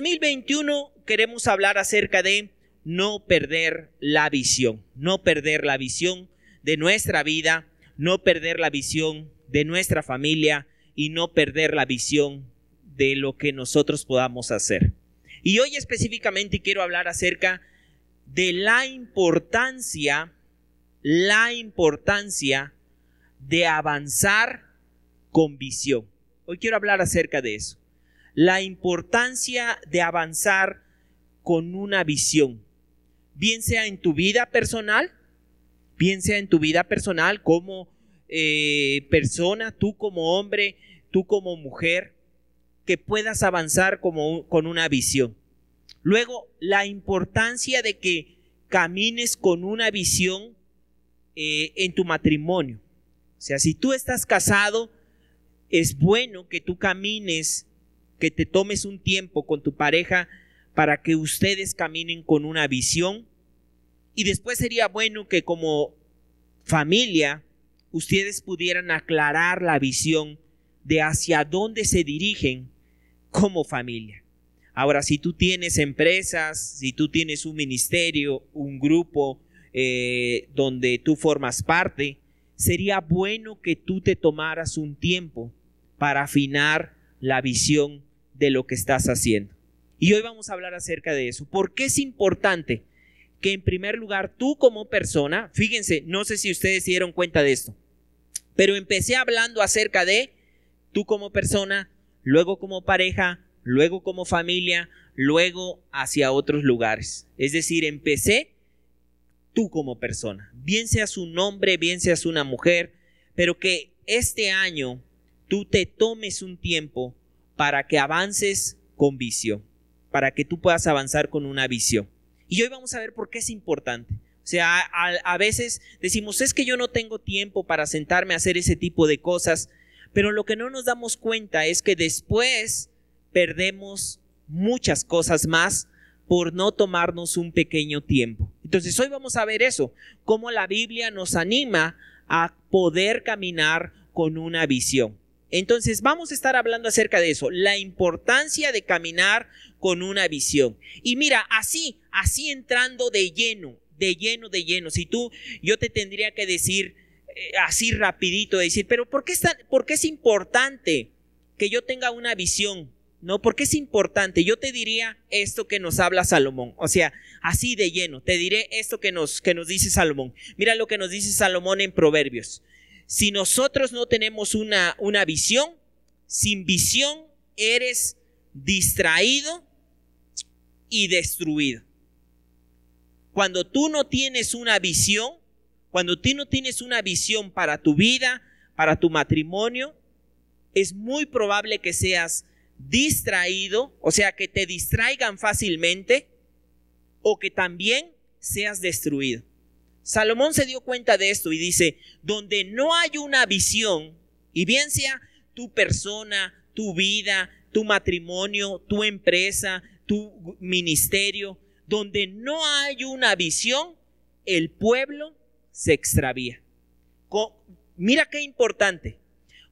2021 queremos hablar acerca de no perder la visión, no perder la visión de nuestra vida, no perder la visión de nuestra familia y no perder la visión de lo que nosotros podamos hacer. Y hoy específicamente quiero hablar acerca de la importancia, la importancia de avanzar con visión. Hoy quiero hablar acerca de eso. La importancia de avanzar con una visión, bien sea en tu vida personal, bien sea en tu vida personal como eh, persona, tú como hombre, tú como mujer, que puedas avanzar como, con una visión. Luego, la importancia de que camines con una visión eh, en tu matrimonio. O sea, si tú estás casado, es bueno que tú camines, que te tomes un tiempo con tu pareja para que ustedes caminen con una visión. Y después sería bueno que como familia ustedes pudieran aclarar la visión de hacia dónde se dirigen como familia. Ahora, si tú tienes empresas, si tú tienes un ministerio, un grupo eh, donde tú formas parte, sería bueno que tú te tomaras un tiempo para afinar la visión de lo que estás haciendo. Y hoy vamos a hablar acerca de eso. ¿Por qué es importante que en primer lugar tú como persona, fíjense, no sé si ustedes se dieron cuenta de esto, pero empecé hablando acerca de tú como persona, luego como pareja, luego como familia, luego hacia otros lugares. Es decir, empecé tú como persona, bien seas un hombre, bien seas una mujer, pero que este año tú te tomes un tiempo para que avances con visión, para que tú puedas avanzar con una visión. Y hoy vamos a ver por qué es importante. O sea, a, veces decimos, es que yo no tengo tiempo para sentarme a hacer ese tipo de cosas, pero lo que no nos damos cuenta es que después perdemos muchas cosas más por no tomarnos un pequeño tiempo. Entonces hoy vamos a ver eso, cómo la Biblia nos anima a poder caminar con una visión. Entonces vamos a estar hablando acerca de eso, la importancia de caminar con una visión. Y mira, así, así entrando de lleno, de lleno, de lleno. Si tú, yo te tendría que decir eh, así rapidito, decir, pero ¿por qué, ¿por qué es importante que yo tenga una visión? No, porque es importante. Yo te diría esto que nos habla Salomón. O sea, así de lleno. Te diré esto que nos, que nos dice Salomón. Mira lo que nos dice Salomón en Proverbios. Si nosotros no tenemos una, una visión, sin visión eres distraído y destruido. Cuando tú no tienes una visión, cuando tú no tienes una visión para tu vida, para tu matrimonio, es muy probable que seas distraído, o sea, que te distraigan fácilmente, o que también seas destruido. Salomón se dio cuenta de esto y dice, donde no hay una visión, y bien sea tu persona, tu vida, tu matrimonio, tu empresa, tu ministerio, donde no hay una visión, el pueblo se extravía. Mira qué importante.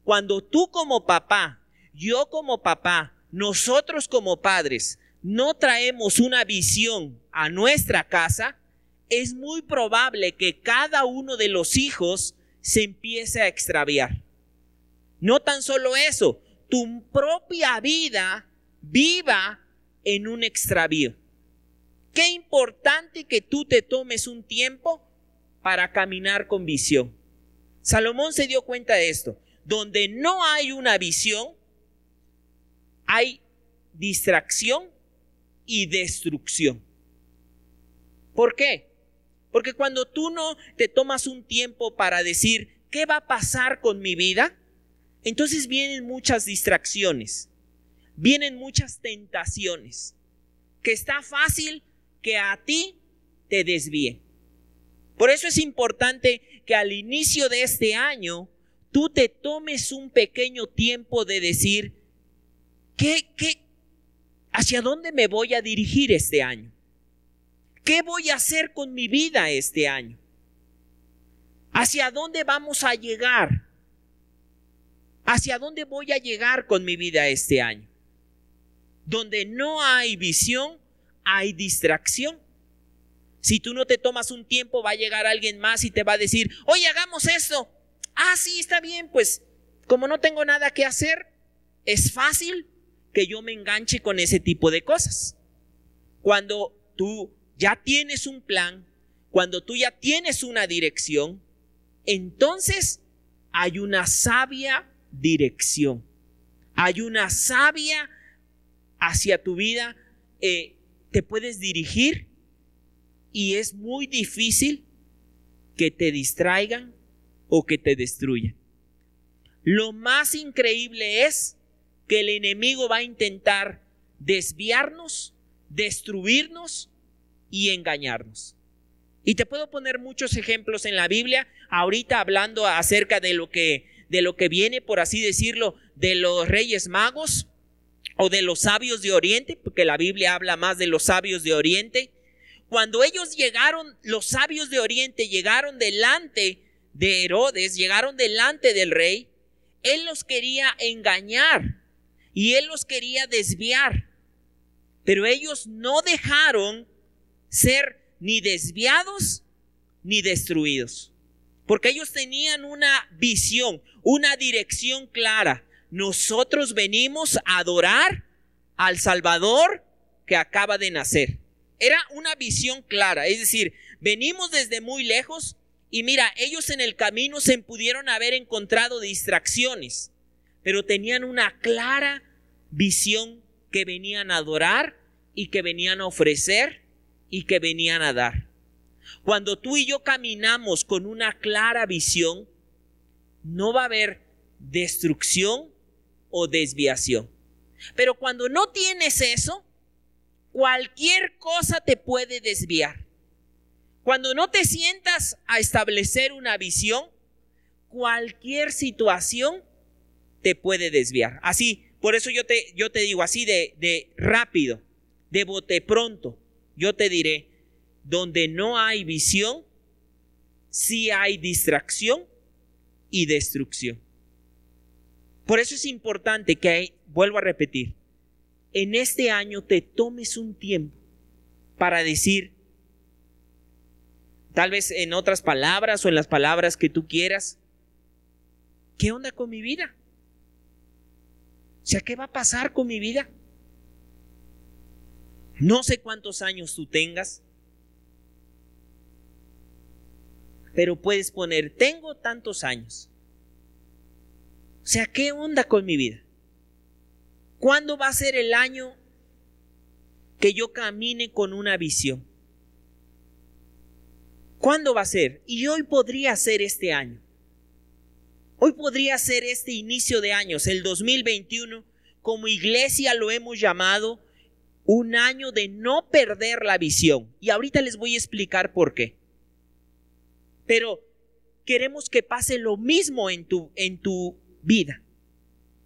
Cuando tú como papá, yo como papá, nosotros como padres, no traemos una visión a nuestra casa, es muy probable que cada uno de los hijos se empiece a extraviar. No tan solo eso, tu propia vida viva en un extravío. Qué importante que tú te tomes un tiempo para caminar con visión. Salomón se dio cuenta de esto. Donde no hay una visión, hay distracción y destrucción. ¿Por qué? Porque cuando tú no te tomas un tiempo para decir, ¿qué va a pasar con mi vida? Entonces vienen muchas distracciones, vienen muchas tentaciones, que está fácil que a ti te desvíen. Por eso es importante que al inicio de este año tú te tomes un pequeño tiempo de decir, ¿qué, qué, hacia dónde me voy a dirigir este año? ¿Qué voy a hacer con mi vida este año? ¿Hacia dónde vamos a llegar? ¿Hacia dónde voy a llegar con mi vida este año? Donde no hay visión, hay distracción. Si tú no te tomas un tiempo, va a llegar alguien más y te va a decir, oye, hagamos esto. Ah, sí, está bien, pues como no tengo nada que hacer, es fácil que yo me enganche con ese tipo de cosas. Cuando tú ya tienes un plan, cuando tú ya tienes una dirección, entonces hay una sabia dirección. Hay una sabia hacia tu vida. Eh, te puedes dirigir y es muy difícil que te distraigan o que te destruyan. Lo más increíble es que el enemigo va a intentar desviarnos, destruirnos y engañarnos. Y te puedo poner muchos ejemplos en la Biblia, ahorita hablando acerca de lo que de lo que viene, por así decirlo, de los reyes magos o de los sabios de Oriente, porque la Biblia habla más de los sabios de Oriente. Cuando ellos llegaron, los sabios de Oriente llegaron delante de Herodes, llegaron delante del rey, él los quería engañar y él los quería desviar. Pero ellos no dejaron ser ni desviados ni destruidos. Porque ellos tenían una visión, una dirección clara. Nosotros venimos a adorar al Salvador que acaba de nacer. Era una visión clara, es decir, venimos desde muy lejos y mira, ellos en el camino se pudieron haber encontrado distracciones, pero tenían una clara visión que venían a adorar y que venían a ofrecer y que venían a dar. Cuando tú y yo caminamos con una clara visión, no va a haber destrucción o desviación. Pero cuando no tienes eso, cualquier cosa te puede desviar. Cuando no te sientas a establecer una visión, cualquier situación te puede desviar. Así, por eso yo te, digo así de, de rápido, de bote pronto, yo te diré, donde no hay visión, sí hay distracción y destrucción. Por eso es importante que, vuelvo a repetir, en este año te tomes un tiempo para decir, tal vez en otras palabras o en las palabras que tú quieras, ¿qué onda con mi vida? O sea, ¿qué va a pasar con mi vida? No sé cuántos años tú tengas, pero puedes poner, tengo tantos años. O sea, ¿qué onda con mi vida? ¿Cuándo va a ser el año que yo camine con una visión? ¿Cuándo va a ser? Y hoy podría ser este año. Hoy podría ser este inicio de años, el 2021, como iglesia lo hemos llamado un año de no perder la visión. Y ahorita les voy a explicar por qué. Pero queremos que pase lo mismo en tu, en tu vida.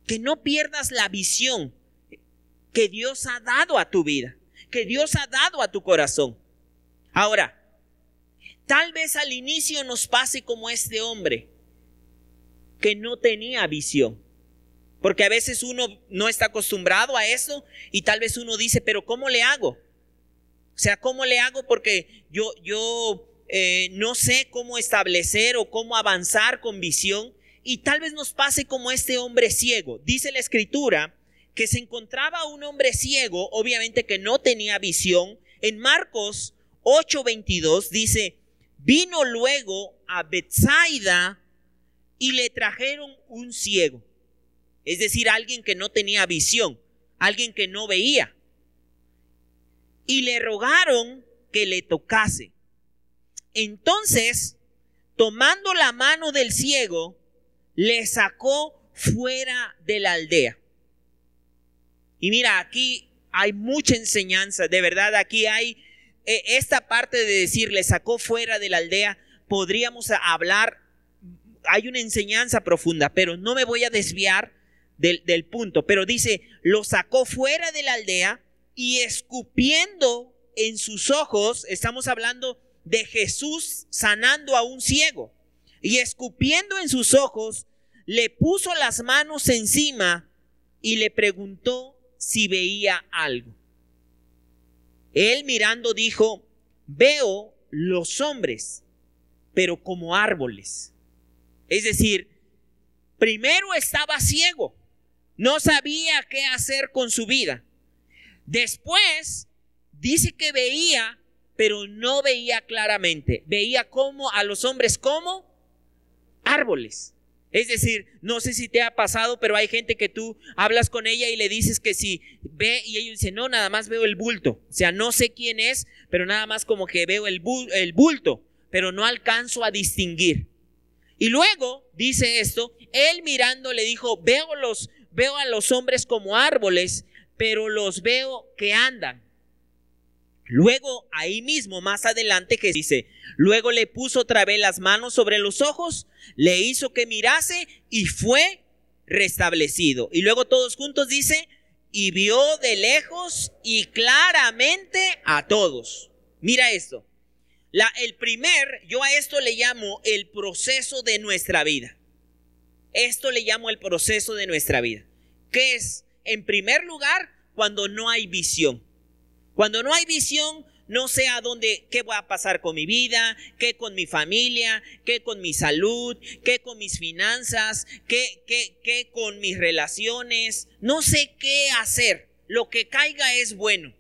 Que no pierdas la visión que Dios ha dado a tu vida, que Dios ha dado a tu corazón. Ahora, tal vez al inicio nos pase como este hombre, que no tenía visión. Porque a veces uno no está acostumbrado a eso y tal vez uno dice, pero ¿cómo le hago? O sea, ¿cómo le hago? Porque yo, yo eh, no sé cómo establecer o cómo avanzar con visión y tal vez nos pase como este hombre ciego. Dice la escritura que se encontraba un hombre ciego, obviamente que no tenía visión. En Marcos 8:22 dice, vino luego a Bethsaida y le trajeron un ciego. Es decir, alguien que no tenía visión, alguien que no veía. Y le rogaron que le tocase. Entonces, tomando la mano del ciego, le sacó fuera de la aldea. Y mira, aquí hay mucha enseñanza, de verdad, aquí hay eh, esta parte de decir, le sacó fuera de la aldea, podríamos hablar, hay una enseñanza profunda, pero no me voy a desviar del, punto, pero dice, lo sacó fuera de la aldea y escupiendo en sus ojos, estamos hablando de Jesús sanando a un ciego. Y escupiendo en sus ojos, le puso las manos encima y le preguntó si veía algo. Él mirando dijo, veo los hombres, pero como árboles. Es decir, primero estaba ciego, no sabía qué hacer con su vida. Después dice que veía, pero no veía claramente. Veía como a los hombres como árboles. Es decir, no sé si te ha pasado, pero hay gente que tú hablas con ella y le dices que si ve y ella dice, no, nada más veo el bulto. O sea, no sé quién es, pero nada más como que veo el, el bulto, pero no alcanzo a distinguir. Y luego dice esto, él mirando le dijo, veo, los, veo a los hombres como árboles, pero los veo que andan. Luego, ahí mismo, más adelante, que dice, luego le puso otra vez las manos sobre los ojos, le hizo que mirase y fue restablecido. Y luego todos juntos dice, y vio de lejos y claramente a todos. Mira esto. El primer, yo a esto le llamo el proceso de nuestra vida. Esto le llamo el proceso de nuestra vida. ¿Qué es? En primer lugar, cuando no hay visión. Cuando no hay visión, no sé a dónde, qué va a pasar con mi vida, qué con mi familia, qué con mi salud, qué con mis finanzas, qué, qué, qué con mis relaciones. No sé qué hacer. Lo que caiga es bueno.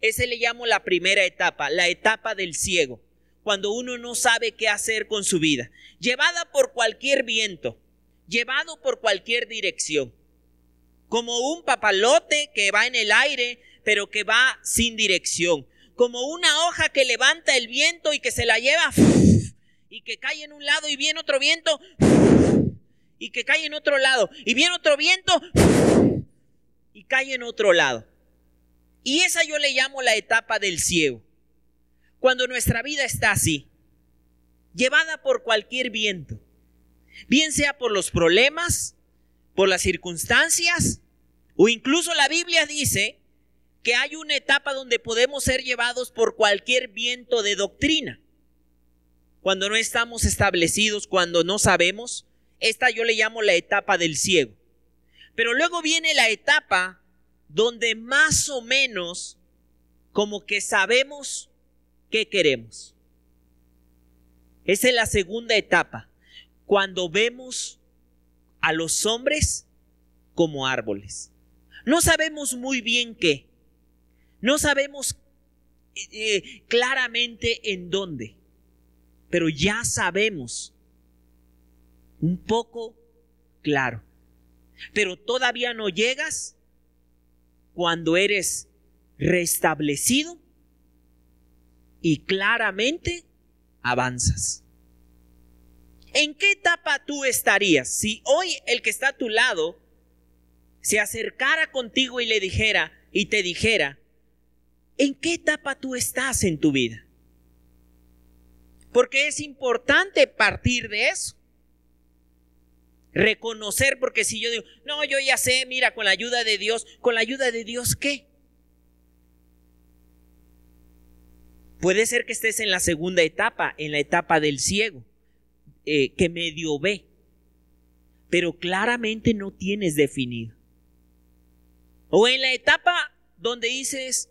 Ese le llamo la primera etapa, la etapa del ciego. Cuando uno no sabe qué hacer con su vida. Llevada por cualquier viento, llevado por cualquier dirección. Como un papalote que va en el aire pero que va sin dirección. Como una hoja que levanta el viento y que se la lleva y que cae en un lado y viene otro viento y que cae en otro lado y viene otro viento y cae en otro lado. Y esa yo le llamo la etapa del ciego. Cuando nuestra vida está así, llevada por cualquier viento, bien sea por los problemas, por las circunstancias, o incluso la Biblia dice que hay una etapa donde podemos ser llevados por cualquier viento de doctrina. Cuando no estamos establecidos, cuando no sabemos, esta yo le llamo la etapa del ciego. Pero luego viene la etapa donde más o menos como que sabemos qué queremos. Esa es la segunda etapa, cuando vemos a los hombres como árboles. No sabemos muy bien qué, no sabemos eh, eh, claramente en dónde, pero ya sabemos un poco claro. Pero todavía no llegas cuando eres restablecido y claramente avanzas. ¿En qué etapa tú estarías si hoy el que está a tu lado se acercara contigo y le dijera y te dijera, ¿En qué etapa tú estás en tu vida? Porque es importante partir de eso. Reconocer, porque si yo digo, no, yo ya sé, mira, con la ayuda de Dios, con la ayuda de Dios, ¿qué? Puede ser que estés en la segunda etapa, en la etapa del ciego, eh, que medio ve, pero claramente no tienes definido. O en la etapa donde dices,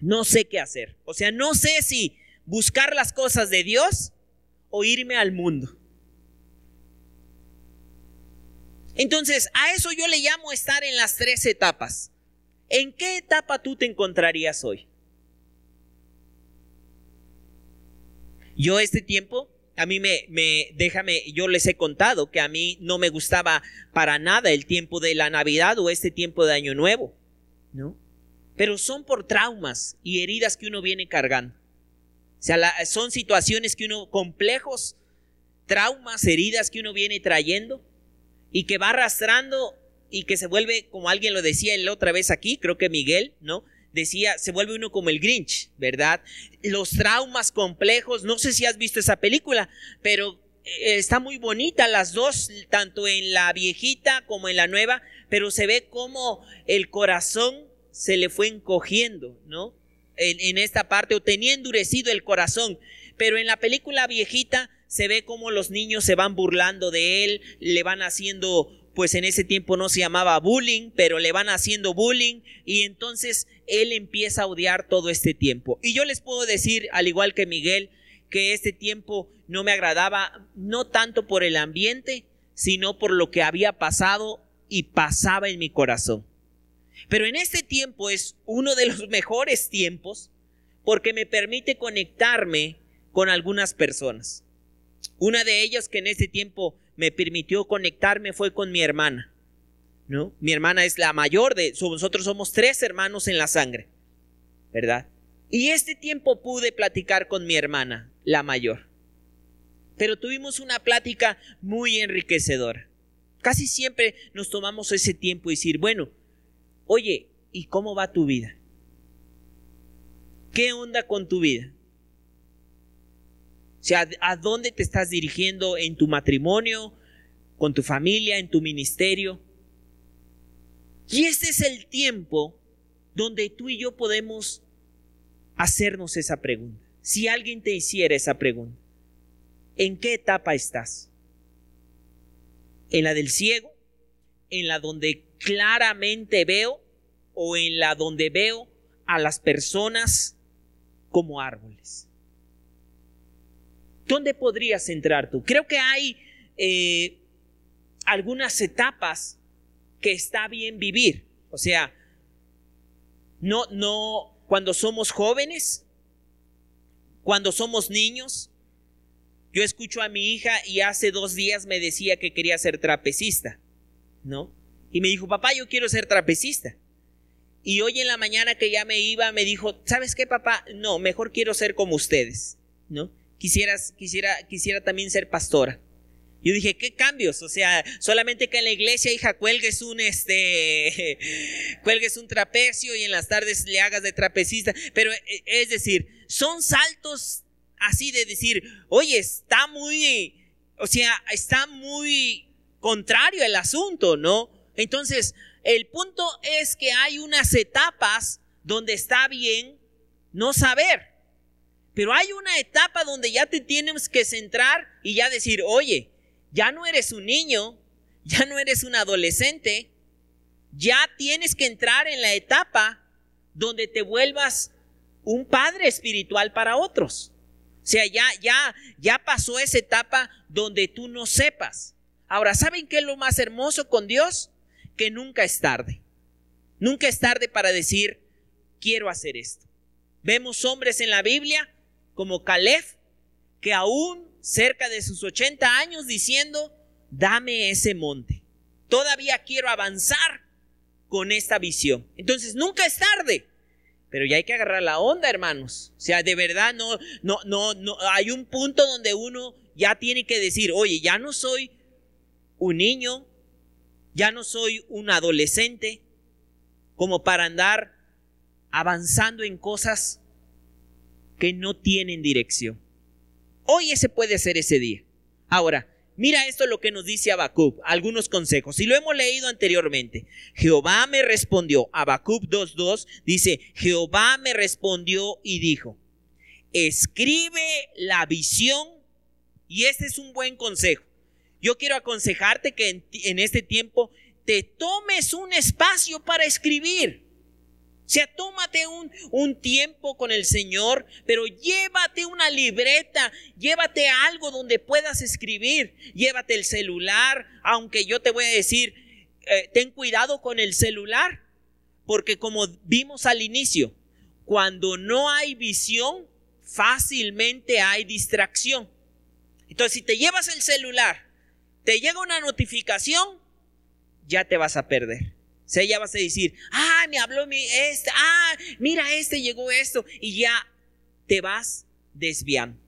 no sé qué hacer. O sea, no sé si buscar las cosas de Dios o irme al mundo. Entonces, a eso yo le llamo estar en las tres etapas. ¿En qué etapa tú te encontrarías hoy? Yo este tiempo, a mí me, me, déjame, yo les he contado que a mí no me gustaba para nada el tiempo de la Navidad o este tiempo de Año Nuevo, ¿no? pero son por traumas y heridas que uno viene cargando. O sea, son situaciones que uno, complejos, traumas, heridas que uno viene trayendo y que va arrastrando y que se vuelve, como alguien lo decía la otra vez aquí, creo que Miguel, ¿no? Decía, se vuelve uno como el Grinch, ¿verdad? Los traumas complejos, no sé si has visto esa película, pero eh, está muy bonita las dos, tanto en la viejita como en la nueva, pero se ve como el corazón se le fue encogiendo, ¿no? En, esta parte, o tenía endurecido el corazón. Pero en la película viejita se ve como los niños se van burlando de él, le van haciendo pues en ese tiempo no se llamaba bullying, pero le van haciendo bullying y entonces él empieza a odiar todo este tiempo. Y yo les puedo decir, al igual que Miguel, que este tiempo no me agradaba, no tanto por el ambiente, sino por lo que había pasado y pasaba en mi corazón. Pero en este tiempo es uno de los mejores tiempos porque me permite conectarme con algunas personas. Una de ellas que en ese tiempo me permitió conectarme fue con mi hermana. ¿No? Mi hermana es la mayor de nosotros somos tres hermanos en la sangre, ¿verdad? Y este tiempo pude platicar con mi hermana, la mayor. Pero tuvimos una plática muy enriquecedora. Casi siempre nos tomamos ese tiempo y decir, bueno, oye, ¿y cómo va tu vida? ¿Qué onda con tu vida? Sea, ¿a dónde te estás dirigiendo en tu matrimonio, con tu familia, en tu ministerio? Y este es el tiempo donde tú y yo podemos hacernos esa pregunta. Si alguien te hiciera esa pregunta, ¿en qué etapa estás? ¿En la del ciego? ¿En la donde claramente veo? ¿O en la donde veo a las personas como árboles. ¿Dónde podrías entrar tú? Creo que hay eh, algunas etapas que está bien vivir. O sea, no, no, cuando somos jóvenes, cuando somos niños. Yo escucho a mi hija y hace dos días me decía que quería ser trapecista, ¿no? Y me dijo, papá, yo quiero ser trapecista. Y hoy en la mañana que ya me iba, me dijo, ¿sabes qué, papá? No, mejor quiero ser como ustedes, ¿no? Quisieras, quisiera, quisiera también ser pastora. Yo dije, ¿qué cambios? O sea, solamente que en la iglesia, hija, cuelgues un, este, cuelgues un trapecio y en las tardes le hagas de trapecista. Pero e, es decir, son saltos así de decir, oye, está muy, o sea, está muy contrario el asunto, ¿no? Entonces, el punto es que hay unas etapas donde está bien no saber. Pero hay una etapa donde ya te tienes que centrar y ya decir, oye, ya no eres un niño, ya no eres un adolescente, ya tienes que entrar en la etapa donde te vuelvas un padre espiritual para otros. O sea, ya, ya, ya pasó esa etapa donde tú no sepas. Ahora, ¿saben qué es lo más hermoso con Dios? que nunca es tarde. Nunca es tarde para decir, quiero hacer esto. Vemos hombres en la Biblia como Caleb, que aún cerca de sus 80 años diciendo, dame ese monte. Todavía quiero avanzar con esta visión. Entonces, nunca es tarde. Pero ya hay que agarrar la onda, hermanos. O sea, de verdad no, no, no, no, hay un punto donde uno ya tiene que decir, oye, ya no soy un niño, ya no soy un adolescente como para andar avanzando en cosas que no tienen dirección. Hoy ese puede ser ese día. Ahora, mira esto lo que nos dice Habacuc, algunos consejos. Y lo hemos leído anteriormente. Jehová me respondió, Habacuc 2.2 dice, Jehová me respondió y dijo, escribe la visión, y este es un buen consejo. Yo quiero aconsejarte que en, este tiempo te tomes un espacio para escribir. O sea, tómate un, un, tiempo con el Señor, pero llévate una libreta, llévate algo donde puedas escribir, llévate el celular, aunque yo te voy a decir, eh, ten cuidado con el celular, porque como vimos al inicio, cuando no hay visión, fácilmente hay distracción. Entonces, si te llevas el celular te llega una notificación, ya te vas a perder. Sea, ya vas a decir, ah, me habló mi este, ah, mira, este llegó esto, y ya te vas desviando.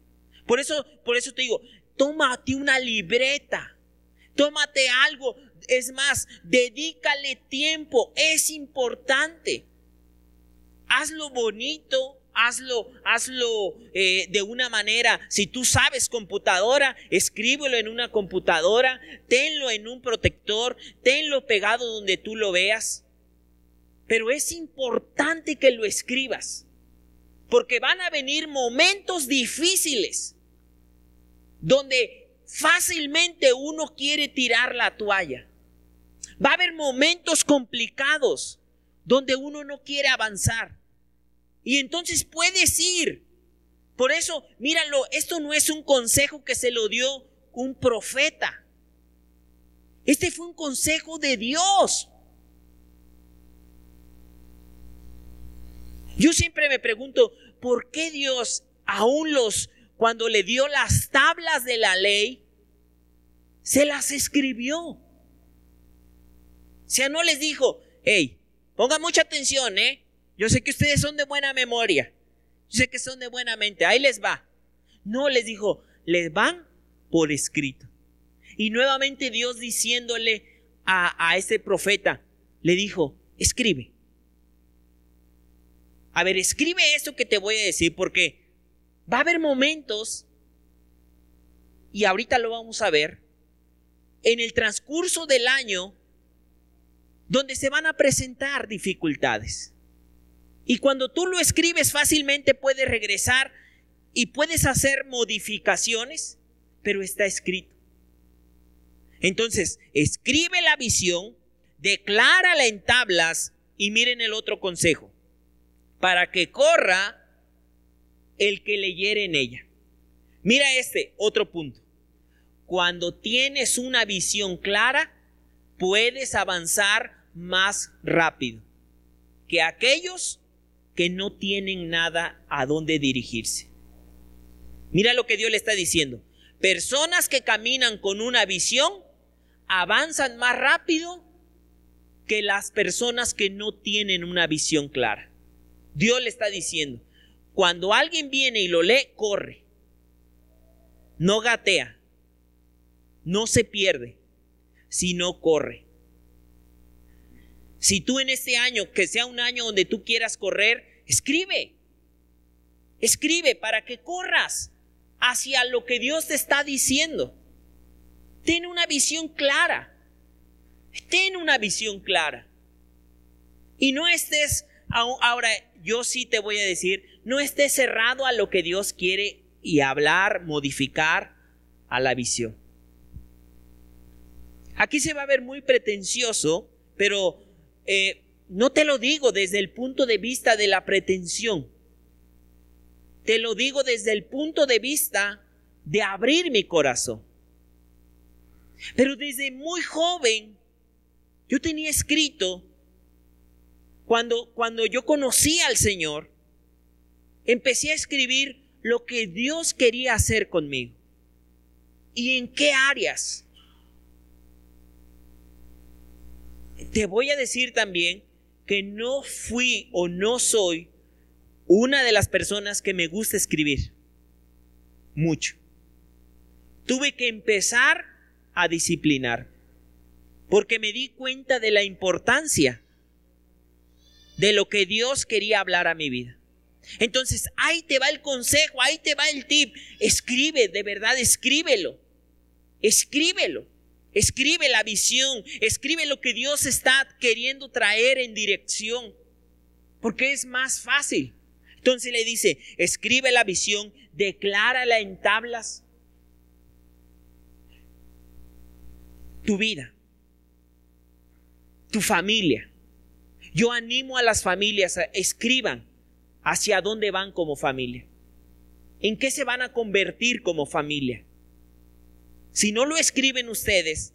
Por eso, por eso te digo, tómate una libreta, tómate algo, es más, dedícale tiempo, es importante. Hazlo bonito, hazlo, hazlo eh, de una manera, si tú sabes computadora, escríbelo en una computadora, tenlo en un protector, tenlo pegado donde tú lo veas. Pero es importante que lo escribas, porque van a venir momentos difíciles donde fácilmente uno quiere tirar la toalla. Va a haber momentos complicados donde uno no quiere avanzar. Y entonces puedes ir. Por eso, míralo, esto no es un consejo que se lo dio un profeta. Este fue un consejo de Dios. Yo siempre me pregunto, ¿por qué Dios aún los, cuando le dio las tablas de la ley, se las escribió? O sea, no les dijo, hey, pongan mucha atención, ¿eh? Yo sé que ustedes son de buena memoria. Yo sé que son de buena mente. Ahí les va. No les dijo, les van por escrito. Y nuevamente Dios diciéndole a, a ese profeta, le dijo, escribe. A ver, escribe esto que te voy a decir porque va a haber momentos, y ahorita lo vamos a ver, en el transcurso del año, donde se van a presentar dificultades. Y cuando tú lo escribes fácilmente puedes regresar y puedes hacer modificaciones, pero está escrito. Entonces, escribe la visión, declárala en tablas y miren el otro consejo, para que corra el que leyere en ella. Mira este otro punto. Cuando tienes una visión clara, puedes avanzar más rápido que aquellos que no tienen nada a dónde dirigirse. Mira lo que Dios le está diciendo. Personas que caminan con una visión avanzan más rápido que las personas que no tienen una visión clara. Dios le está diciendo, cuando alguien viene y lo lee, corre. No gatea. No se pierde, sino corre. Si tú en este año, que sea un año donde tú quieras correr, escribe. Escribe para que corras hacia lo que Dios te está diciendo. Ten una visión clara. Ten una visión clara. Y no estés, ahora yo sí te voy a decir, no estés cerrado a lo que Dios quiere y hablar, modificar a la visión. Aquí se va a ver muy pretencioso, pero eh, no te lo digo desde el punto de vista de la pretensión. Te lo digo desde el punto de vista de abrir mi corazón. Pero desde muy joven, yo tenía escrito, cuando, cuando yo conocí al Señor, empecé a escribir lo que Dios quería hacer conmigo. ¿Y en qué áreas? Te voy a decir también que no fui o no soy una de las personas que me gusta escribir. Mucho. Tuve que empezar a disciplinar. Porque me di cuenta de la importancia de lo que Dios quería hablar a mi vida. Entonces, ahí te va el consejo, ahí te va el tip. Escribe, de verdad, escríbelo. Escríbelo. Escribe la visión, escribe lo que Dios está queriendo traer en dirección, porque es más fácil. Entonces le dice, escribe la visión, declárala en tablas. Tu vida, tu familia. Yo animo a las familias a escriban hacia dónde van como familia. ¿En qué se van a convertir como familia? Si no lo escriben ustedes,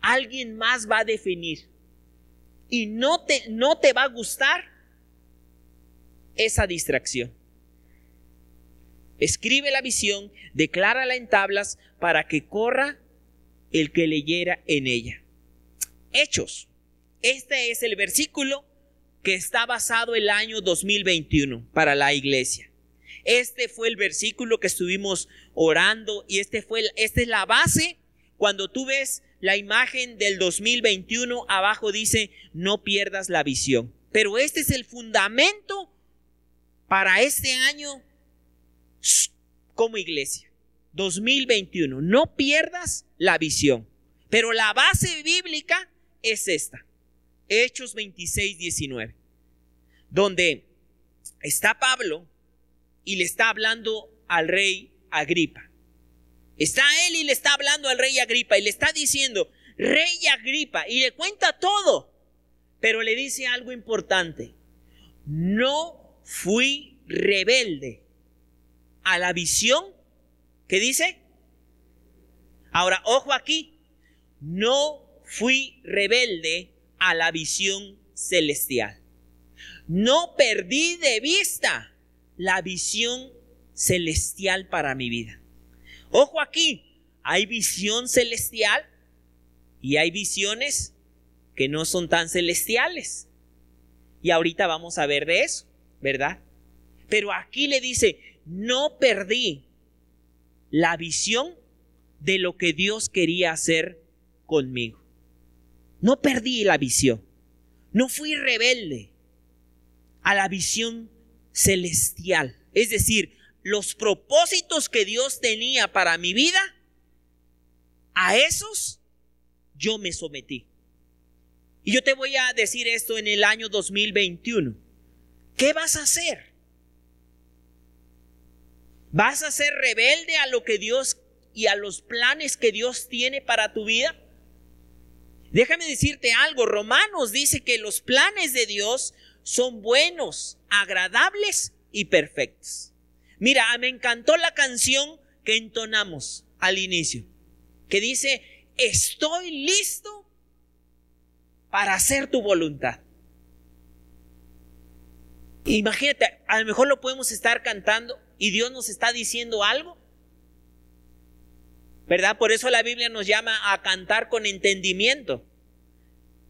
alguien más va a definir. Y no te, no te va a gustar esa distracción. Escribe la visión, declárala en tablas para que corra el que leyera en ella. Hechos. Este es el versículo que está basado el año 2021 para la iglesia. Este fue el versículo que estuvimos orando y este fue, esta es la base. Cuando tú ves la imagen del 2021, abajo dice, no pierdas la visión. Pero este es el fundamento para este año como iglesia. 2021, no pierdas la visión. Pero la base bíblica es esta. Hechos 26, 19. Donde está Pablo y le está hablando al rey Agripa. Está él y le está hablando al rey Agripa y le está diciendo, rey Agripa, y le cuenta todo, pero le dice algo importante. No fui rebelde a la visión que dice. Ahora, ojo aquí, no fui rebelde a la visión celestial. No perdí de vista la visión celestial para mi vida. Ojo aquí, hay visión celestial y hay visiones que no son tan celestiales. Y ahorita vamos a ver de eso, ¿verdad? Pero aquí le dice, no perdí la visión de lo que Dios quería hacer conmigo. No perdí la visión. No fui rebelde a la visión celestial. Es decir, los propósitos que Dios tenía para mi vida, a esos yo me sometí. Y yo te voy a decir esto en el año 2021. ¿Qué vas a hacer? ¿Vas a ser rebelde a lo que Dios y a los planes que Dios tiene para tu vida? Déjame decirte algo, Romanos dice que los planes de Dios son buenos, agradables y perfectos. Mira, me encantó la canción que entonamos al inicio, que dice, estoy listo para hacer tu voluntad. Imagínate, a lo mejor lo podemos estar cantando y Dios nos está diciendo algo. ¿Verdad? Por eso la Biblia nos llama a cantar con entendimiento.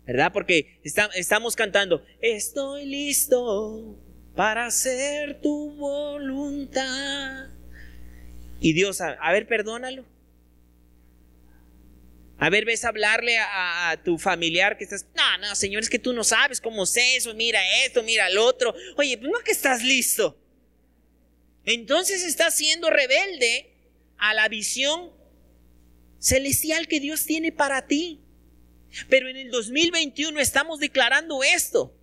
¿Verdad? Porque estamos cantando, estoy listo para hacer tu voluntad. Y Dios, a, ver, perdónalo. A ver, ves hablarle a, tu familiar que estás, no, no, Señor, es que tú no sabes cómo es eso, mira esto, mira el otro. Oye, pues no que estás listo. Entonces estás siendo rebelde a la visión celestial que Dios tiene para ti. Pero en el 2021 estamos declarando esto.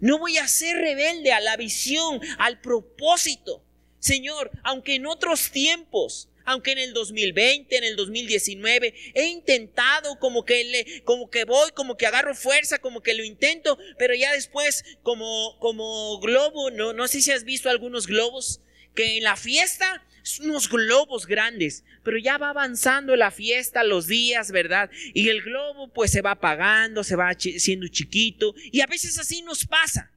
No voy a ser rebelde a la visión, al propósito. Señor, aunque en otros tiempos, aunque en el 2020, en el 2019, he intentado como que le, como que voy, como que agarro fuerza, como que lo intento, pero ya después como, como globo, no, no sé si has visto algunos globos que en la fiesta unos globos grandes, pero ya va avanzando la fiesta, los días, ¿verdad? Y el globo pues se va apagando, se va siendo chiquito y a veces así nos pasa.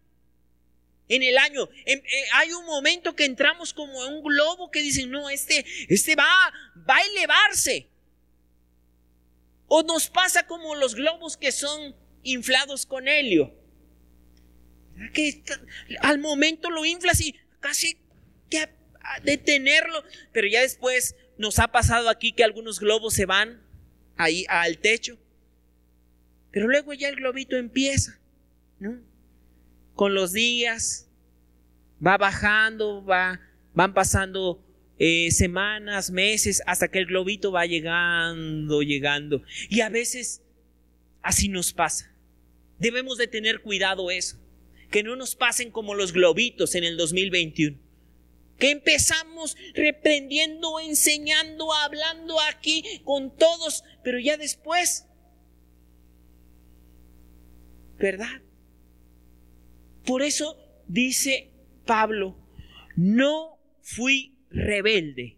En el año eh, hay un momento que entramos como en un globo que dicen, no, este, este va, va a elevarse. O nos pasa como los globos que son inflados con helio. Que al momento lo inflas y casi que detenerlo. Pero ya después nos ha pasado aquí que algunos globos se van ahí al techo. Pero luego ya el globito empieza, ¿no? Con los días, va bajando, va, van pasando eh, semanas, meses, hasta que el globito va llegando, llegando. Y a veces así nos pasa. Debemos de tener cuidado eso. Que no nos pasen como los globitos en el 2021 que empezamos reprendiendo, enseñando, hablando aquí con todos, pero ya después, ¿verdad? Por eso dice Pablo, no fui rebelde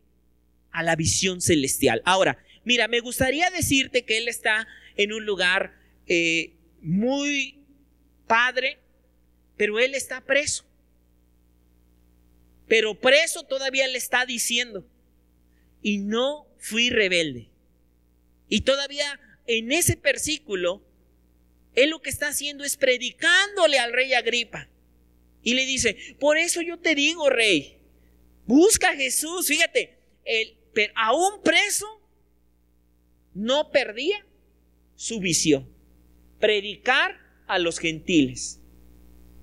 a la visión celestial. Ahora, mira, me gustaría decirte que él está en un lugar eh, muy padre, pero él está preso. Pero preso todavía le está diciendo, y no fui rebelde. Y todavía en ese versículo, él lo que está haciendo es predicándole al rey Agripa. Y le dice, por eso yo te digo, rey, busca a Jesús. Fíjate, el, aún preso, no perdía su visión. Predicar a los gentiles.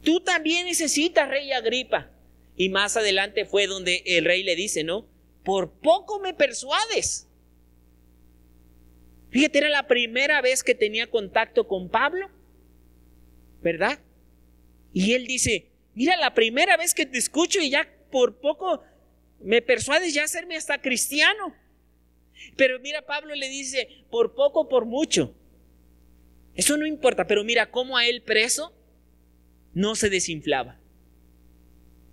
Tú también necesitas, rey Agripa, y más adelante fue donde el rey le dice, ¿no? Por poco me persuades. Fíjate, era la primera vez que tenía contacto con Pablo, ¿verdad? Y él dice, mira, la primera vez que te escucho y ya por poco me persuades ya hacerme hasta cristiano. Pero mira, Pablo le dice, por poco, por mucho, Eso no importa, pero mira cómo a él preso no se desinflaba.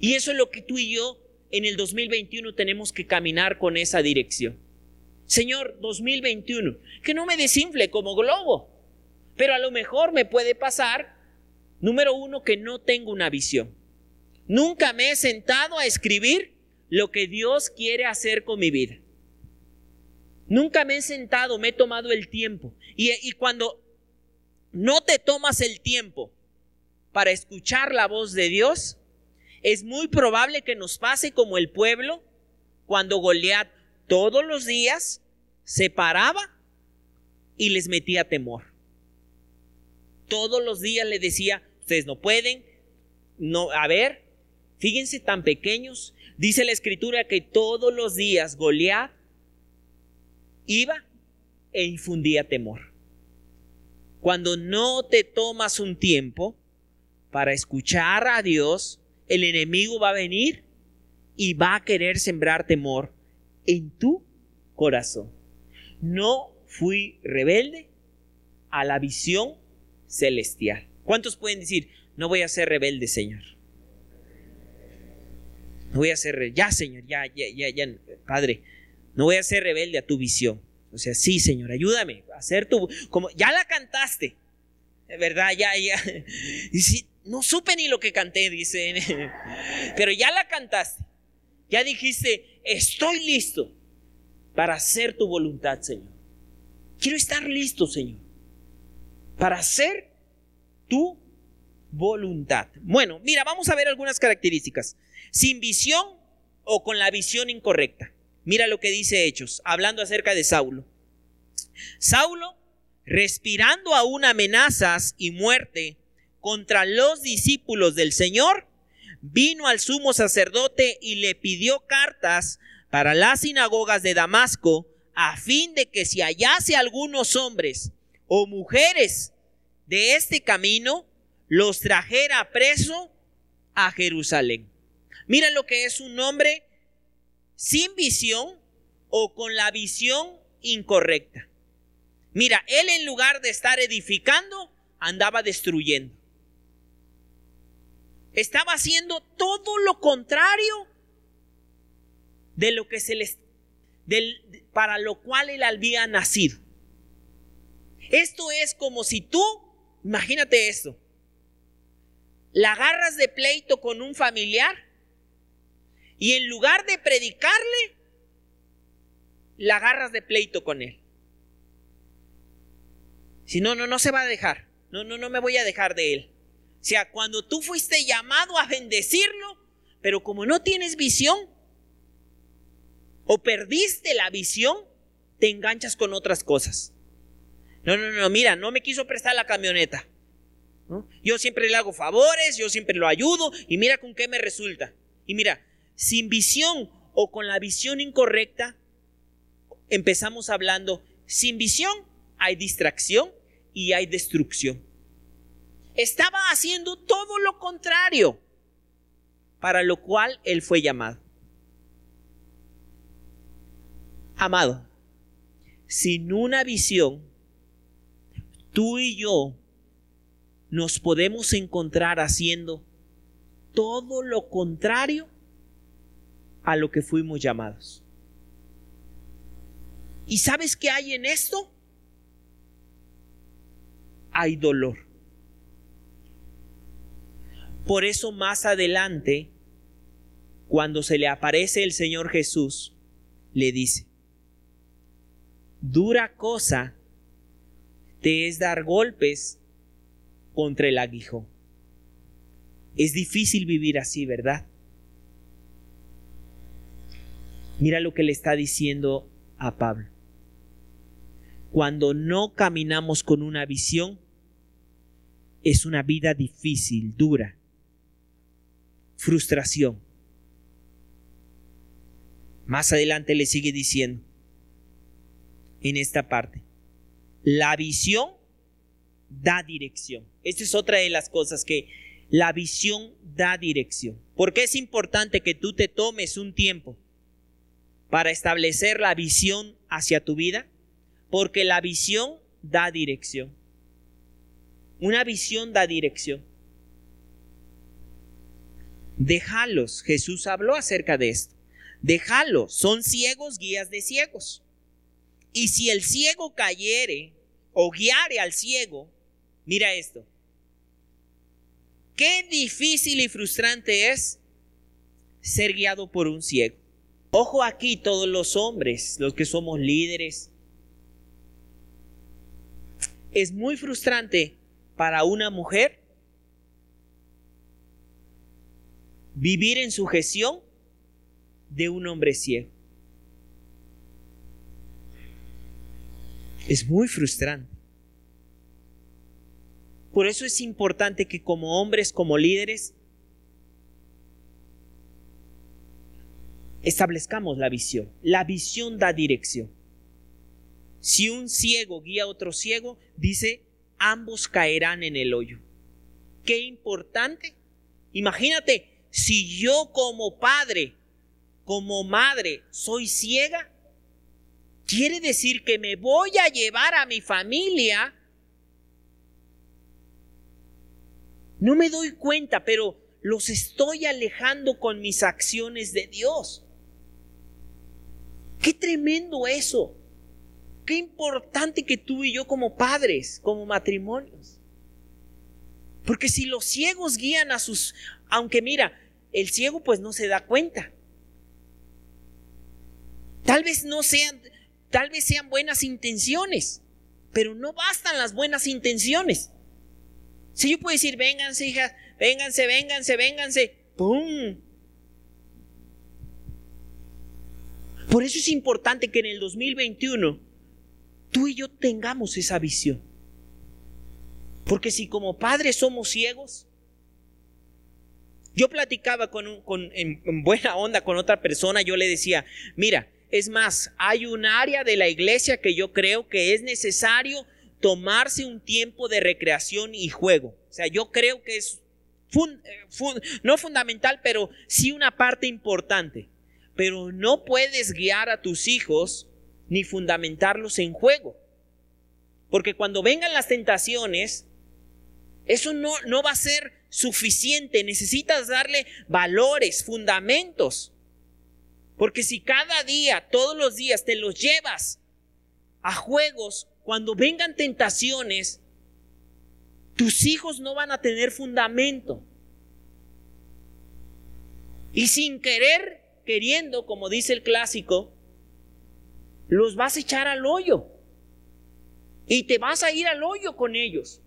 Y eso es lo que tú y yo en el 2021 tenemos que caminar con esa dirección. Señor, 2021, que no me desinfle como globo, pero a lo mejor me puede pasar, número uno, que no tengo una visión. Nunca me he sentado a escribir lo que Dios quiere hacer con mi vida. Nunca me he sentado, me he tomado el tiempo. Y, y cuando no te tomas el tiempo para escuchar la voz de Dios, es muy probable que nos pase como el pueblo cuando Goliat todos los días se paraba y les metía temor. Todos los días le decía, ustedes no pueden, no, a ver, fíjense tan pequeños. Dice la escritura que todos los días Goliat iba e infundía temor. Cuando no te tomas un tiempo para escuchar a Dios, el enemigo va a venir y va a querer sembrar temor en tu corazón. No fui rebelde a la visión celestial. ¿Cuántos pueden decir, no voy a ser rebelde, Señor? No voy a ser rebelde. Ya, Señor, ya, ya, ya, ya, Padre, no voy a ser rebelde a tu visión. O sea, sí, Señor, ayúdame a hacer tu... Como ya la cantaste, ¿verdad? Ya, ya. Y si, no supe ni lo que canté, dice. Pero ya la cantaste. Ya dijiste, estoy listo para hacer tu voluntad, Señor. Quiero estar listo, Señor, para hacer tu voluntad. Bueno, mira, vamos a ver algunas características. Sin visión o con la visión incorrecta. Mira lo que dice Hechos, hablando acerca de Saulo. Saulo, respirando aún amenazas y muerte contra los discípulos del Señor, vino al sumo sacerdote y le pidió cartas para las sinagogas de Damasco, a fin de que si hallase algunos hombres o mujeres de este camino, los trajera preso a Jerusalén. Mira lo que es un hombre sin visión o con la visión incorrecta. Mira, él en lugar de estar edificando, andaba destruyendo. Estaba haciendo todo lo contrario de lo que se les para lo cual él había nacido. Esto es como si tú, imagínate esto, la agarras de pleito con un familiar y en lugar de predicarle, la agarras de pleito con él. Si no, no, no se va a dejar. No, no, no me voy a dejar de él. O sea, cuando tú fuiste llamado a bendecirlo, pero como no tienes visión, o perdiste la visión, te enganchas con otras cosas. No, no, no, mira, no me quiso prestar la camioneta. Yo siempre le hago favores, yo siempre lo ayudo y mira con qué me resulta. Y mira, sin visión o con la visión incorrecta, empezamos hablando, sin visión hay distracción y hay destrucción. Estaba haciendo todo lo contrario para lo cual él fue llamado. Amado, sin una visión, tú y yo nos podemos encontrar haciendo todo lo contrario a lo que fuimos llamados. ¿Y sabes qué hay en esto? Hay dolor. Por eso más adelante, cuando se le aparece el Señor Jesús, le dice, dura cosa te es dar golpes contra el aguijón. Es difícil vivir así, ¿verdad? Mira lo que le está diciendo a Pablo. Cuando no caminamos con una visión, es una vida difícil, dura frustración. Más adelante le sigue diciendo en esta parte, la visión da dirección. Esta es otra de las cosas que la visión da dirección. ¿Por qué es importante que tú te tomes un tiempo para establecer la visión hacia tu vida? Porque la visión da dirección. Una visión da dirección. Déjalos. Jesús habló acerca de esto. Déjalos. Son ciegos guías de ciegos. Y si el ciego cayere o guiare al ciego, mira esto. Qué difícil y frustrante es ser guiado por un ciego. Ojo aquí todos los hombres, los que somos líderes. Es muy frustrante para una mujer vivir en sujeción de un hombre ciego. Es muy frustrante. Por eso es importante que como hombres, como líderes, establezcamos la visión. La visión da dirección. Si un ciego guía a otro ciego, dice, ambos caerán en el hoyo. Qué importante. Imagínate, si yo como padre, como madre, soy ciega, quiere decir que me voy a llevar a mi familia No me doy cuenta, pero los estoy alejando con mis acciones de Dios. Qué tremendo eso. Qué importante que tú y yo como padres, como matrimonios. Porque si los ciegos guían a sus... Aunque mira, el ciego pues no se da cuenta. Tal vez no sean, tal vez sean buenas intenciones, pero no bastan las buenas intenciones. Si yo puedo decir, vénganse, hijas, vénganse, vénganse, vénganse, ¡pum! Por eso es importante que en el 2021 tú y yo tengamos esa visión. Porque si como padres somos ciegos, yo platicaba con, en buena onda con otra persona, yo le decía, mira, es más, hay un área de la iglesia que yo creo que es necesario tomarse un tiempo de recreación y juego. O sea, yo creo que es eh, no fundamental, pero sí una parte importante. Pero no puedes guiar a tus hijos ni fundamentarlos en juego. Porque cuando vengan las tentaciones, eso no, no va a ser suficiente. Necesitas darle valores, fundamentos. Porque si cada día, todos los días, te los llevas a juegos cuando vengan tentaciones, tus hijos no van a tener fundamento. Y sin querer, queriendo, como dice el clásico, los vas a echar al hoyo. Y te vas a ir al hoyo con ellos.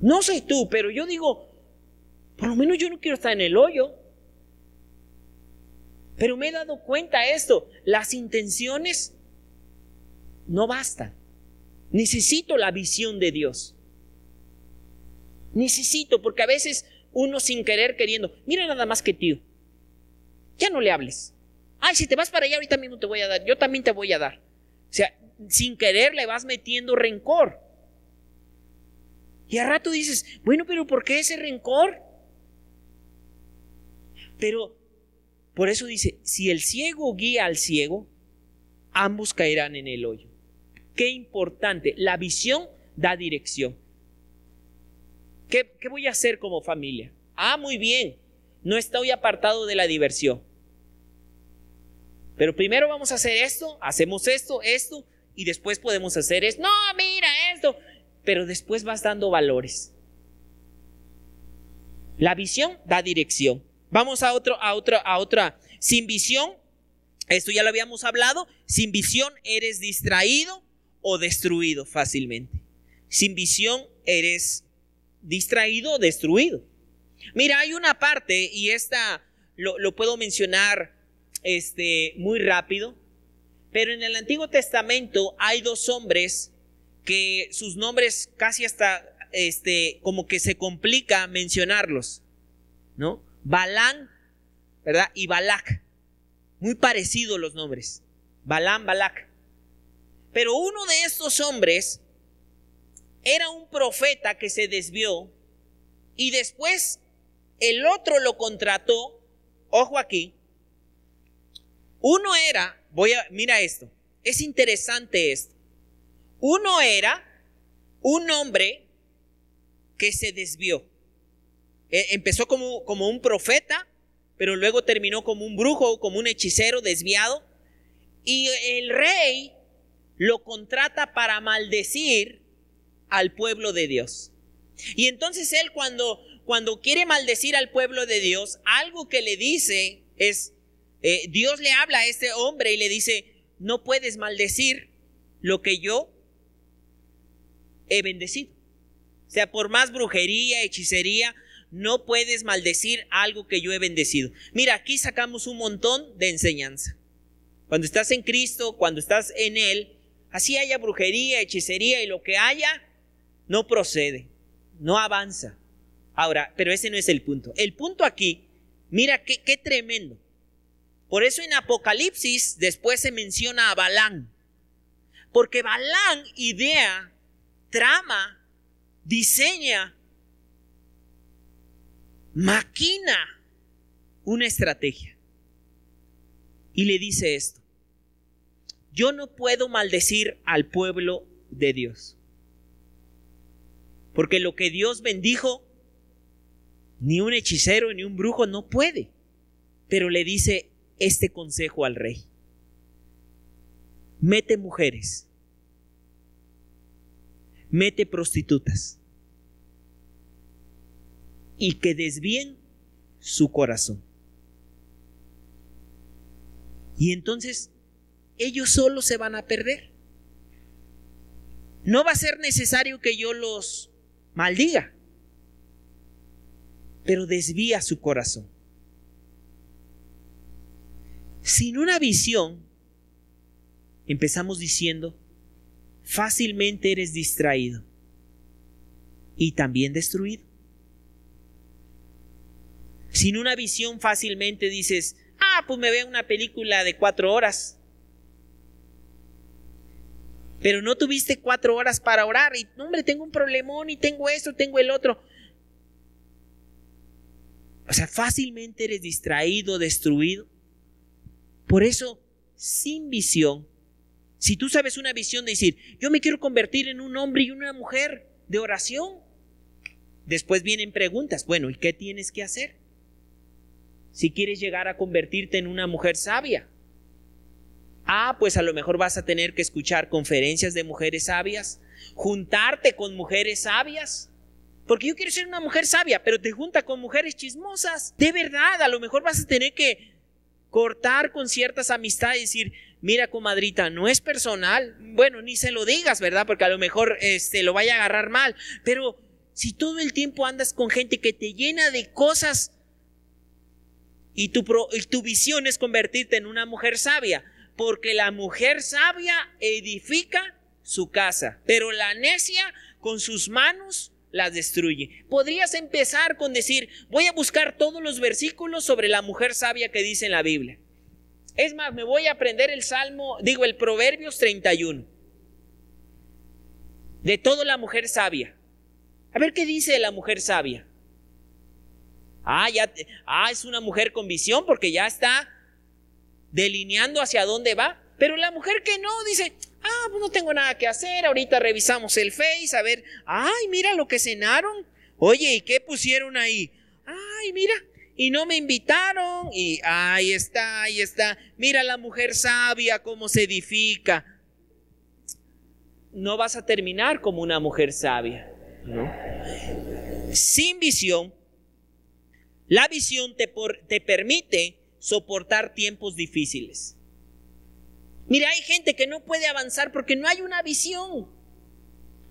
No sé tú, pero yo digo, por lo menos yo no quiero estar en el hoyo. Pero me he dado cuenta de esto, las intenciones no basta. Necesito la visión de Dios. Necesito, porque a veces uno sin querer queriendo, mira nada más que tío, ya no le hables. Ay, si te vas para allá ahorita mismo te voy a dar, yo también te voy a dar. O sea, sin querer le vas metiendo rencor. Y a rato dices, bueno, pero ¿por qué ese rencor? Pero por eso dice, si el ciego guía al ciego, ambos caerán en el hoyo. Qué importante. La visión da dirección. ¿Qué, voy a hacer como familia? Ah, muy bien. No estoy apartado de la diversión. Pero primero vamos a hacer esto, hacemos esto, esto, y después podemos hacer esto. No, mira esto. Pero después vas dando valores. La visión da dirección. Vamos a otro, a otra, a otra. Sin visión, esto ya lo habíamos hablado. Sin visión eres distraído, o destruido fácilmente. Sin visión eres distraído o destruido. Mira, hay una parte, y esta lo, puedo mencionar este, muy rápido, pero en el Antiguo Testamento hay dos hombres que sus nombres casi hasta este, como que se complica mencionarlos, ¿no? Balán, ¿verdad? Y Balac. Muy parecidos los nombres. Balán, Balac. Pero uno de estos hombres era un profeta que se desvió y después el otro lo contrató. Ojo aquí. Uno era, voy a, mira esto, es interesante esto. Uno era un hombre que se desvió. E, empezó como, como un profeta, pero luego terminó como un brujo, como un hechicero desviado. Y el rey lo contrata para maldecir al pueblo de Dios. Y entonces él cuando, cuando quiere maldecir al pueblo de Dios, algo que le dice es, eh, Dios le habla a este hombre y le dice, no puedes maldecir lo que yo he bendecido. O sea, por más brujería, hechicería, no puedes maldecir algo que yo he bendecido. Mira, aquí sacamos un montón de enseñanza. Cuando estás en Cristo, cuando estás en Él, así haya brujería, hechicería y lo que haya, no procede, no avanza. Ahora, pero ese no es el punto. El punto aquí, mira qué, qué tremendo. Por eso en Apocalipsis después se menciona a Balán. Porque Balán idea, trama, diseña, maquina una estrategia. Y le dice esto. Yo no puedo maldecir al pueblo de Dios. Porque lo que Dios bendijo, ni un hechicero ni un brujo no puede. Pero le dice este consejo al rey. Mete mujeres. Mete prostitutas. Y que desvíen su corazón. Y entonces ellos solo se van a perder. No va a ser necesario que yo los maldiga, pero desvía su corazón. Sin una visión, empezamos diciendo, fácilmente eres distraído y también destruido. Sin una visión fácilmente dices, ah, pues me veo una película de cuatro horas. Pero no tuviste cuatro horas para orar y, hombre, tengo un problemón y tengo esto, tengo el otro. O sea, fácilmente eres distraído, destruido. Por eso, sin visión, si tú sabes una visión de decir, yo me quiero convertir en un hombre y una mujer de oración, después vienen preguntas, bueno, ¿y qué tienes que hacer? Si quieres llegar a convertirte en una mujer sabia. Ah, pues a lo mejor vas a tener que escuchar conferencias de mujeres sabias, juntarte con mujeres sabias. Porque yo quiero ser una mujer sabia, pero te junta con mujeres chismosas. De verdad, a lo mejor vas a tener que cortar con ciertas amistades y decir, mira comadrita, no es personal, bueno, ni se lo digas, ¿verdad? Porque a lo mejor este, lo vaya a agarrar mal, pero si todo el tiempo andas con gente que te llena de cosas y tu, y tu visión es convertirte en una mujer sabia, porque la mujer sabia edifica su casa, pero la necia con sus manos las destruye. Podrías empezar con decir, voy a buscar todos los versículos sobre la mujer sabia que dice en la Biblia. Es más, me voy a aprender el Salmo, digo, el Proverbios 31. De toda la mujer sabia. A ver qué dice la mujer sabia. Ah, ya, ah, es una mujer con visión porque ya está delineando hacia dónde va. Pero la mujer que no dice, ah, pues no tengo nada que hacer, ahorita revisamos el Face, a ver, ay, mira lo que cenaron. Oye, ¿y qué pusieron ahí? Ay, mira, y no me invitaron, y ahí está, ahí está. Mira la mujer sabia cómo se edifica. No vas a terminar como una mujer sabia, ¿no? Sin visión, la visión te, te permite soportar tiempos difíciles. Mira, hay gente que no puede avanzar porque no hay una visión.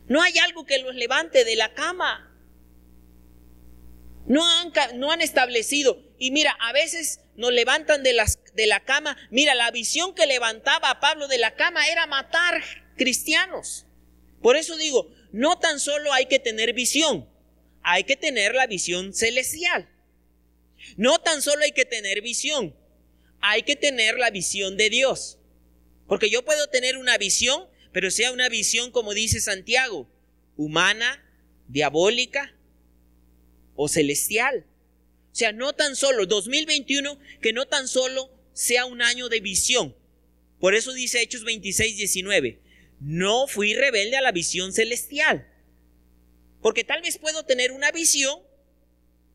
No hay algo que los levante de la cama. No han, establecido. Y mira, a veces nos levantan de, las, de la cama. Mira, la visión que levantaba a Pablo de la cama era matar cristianos. Por eso digo, no tan solo hay que tener visión, hay que tener la visión celestial. No tan solo hay que tener visión, hay que tener la visión de Dios. Porque yo puedo tener una visión, pero sea una visión, como dice Santiago, humana, diabólica o celestial. O sea, no tan solo 2021, que no tan solo sea un año de visión. Por eso dice Hechos 26, 19, no fui rebelde a la visión celestial, Porque tal vez puedo tener una visión,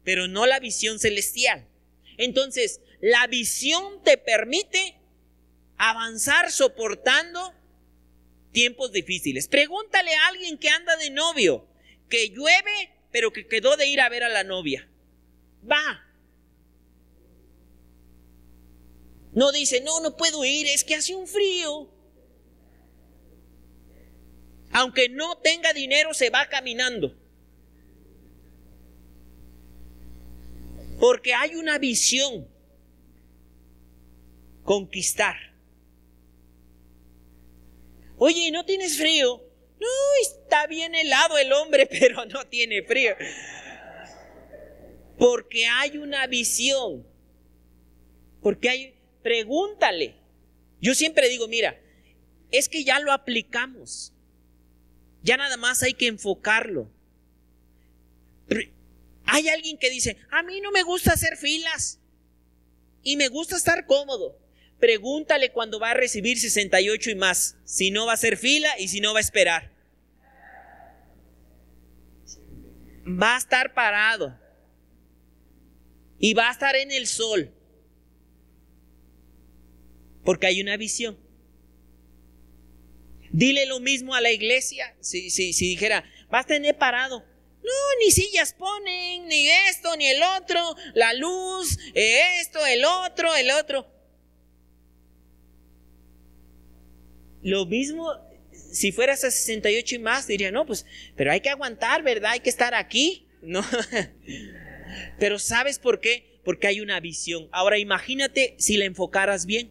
pero no la visión celestial. Entonces, la visión te permite avanzar soportando tiempos difíciles. Pregúntale a alguien que anda de novio, que llueve, pero que quedó de ir a ver a la novia. Va. No dice, no, no puedo ir, es que hace un frío. Aunque no tenga dinero, se va caminando. Porque hay una visión. Conquistar. Oye, ¿no tienes frío? No, está bien helado el hombre, pero no tiene frío. Porque hay una visión. Porque hay... Pregúntale. Yo siempre digo, mira, es que ya lo aplicamos. Ya nada más hay que enfocarlo. Hay alguien que dice, a mí no me gusta hacer filas y me gusta estar cómodo. Pregúntale cuando va a recibir 68 y más, si no va a hacer fila y si no va a esperar. Va a estar parado y va a estar en el sol porque hay una visión. Dile lo mismo a la iglesia. Si, si, si dijera, vas a tener parado. No, ni sillas ponen, ni esto, ni el otro, la luz, eh, esto, el otro, el otro. Lo mismo, si fueras a 68 y más, diría, no, pues, pero hay que aguantar, ¿verdad? Hay que estar aquí. No. pero ¿sabes por qué? Porque hay una visión. Ahora imagínate si la enfocaras bien.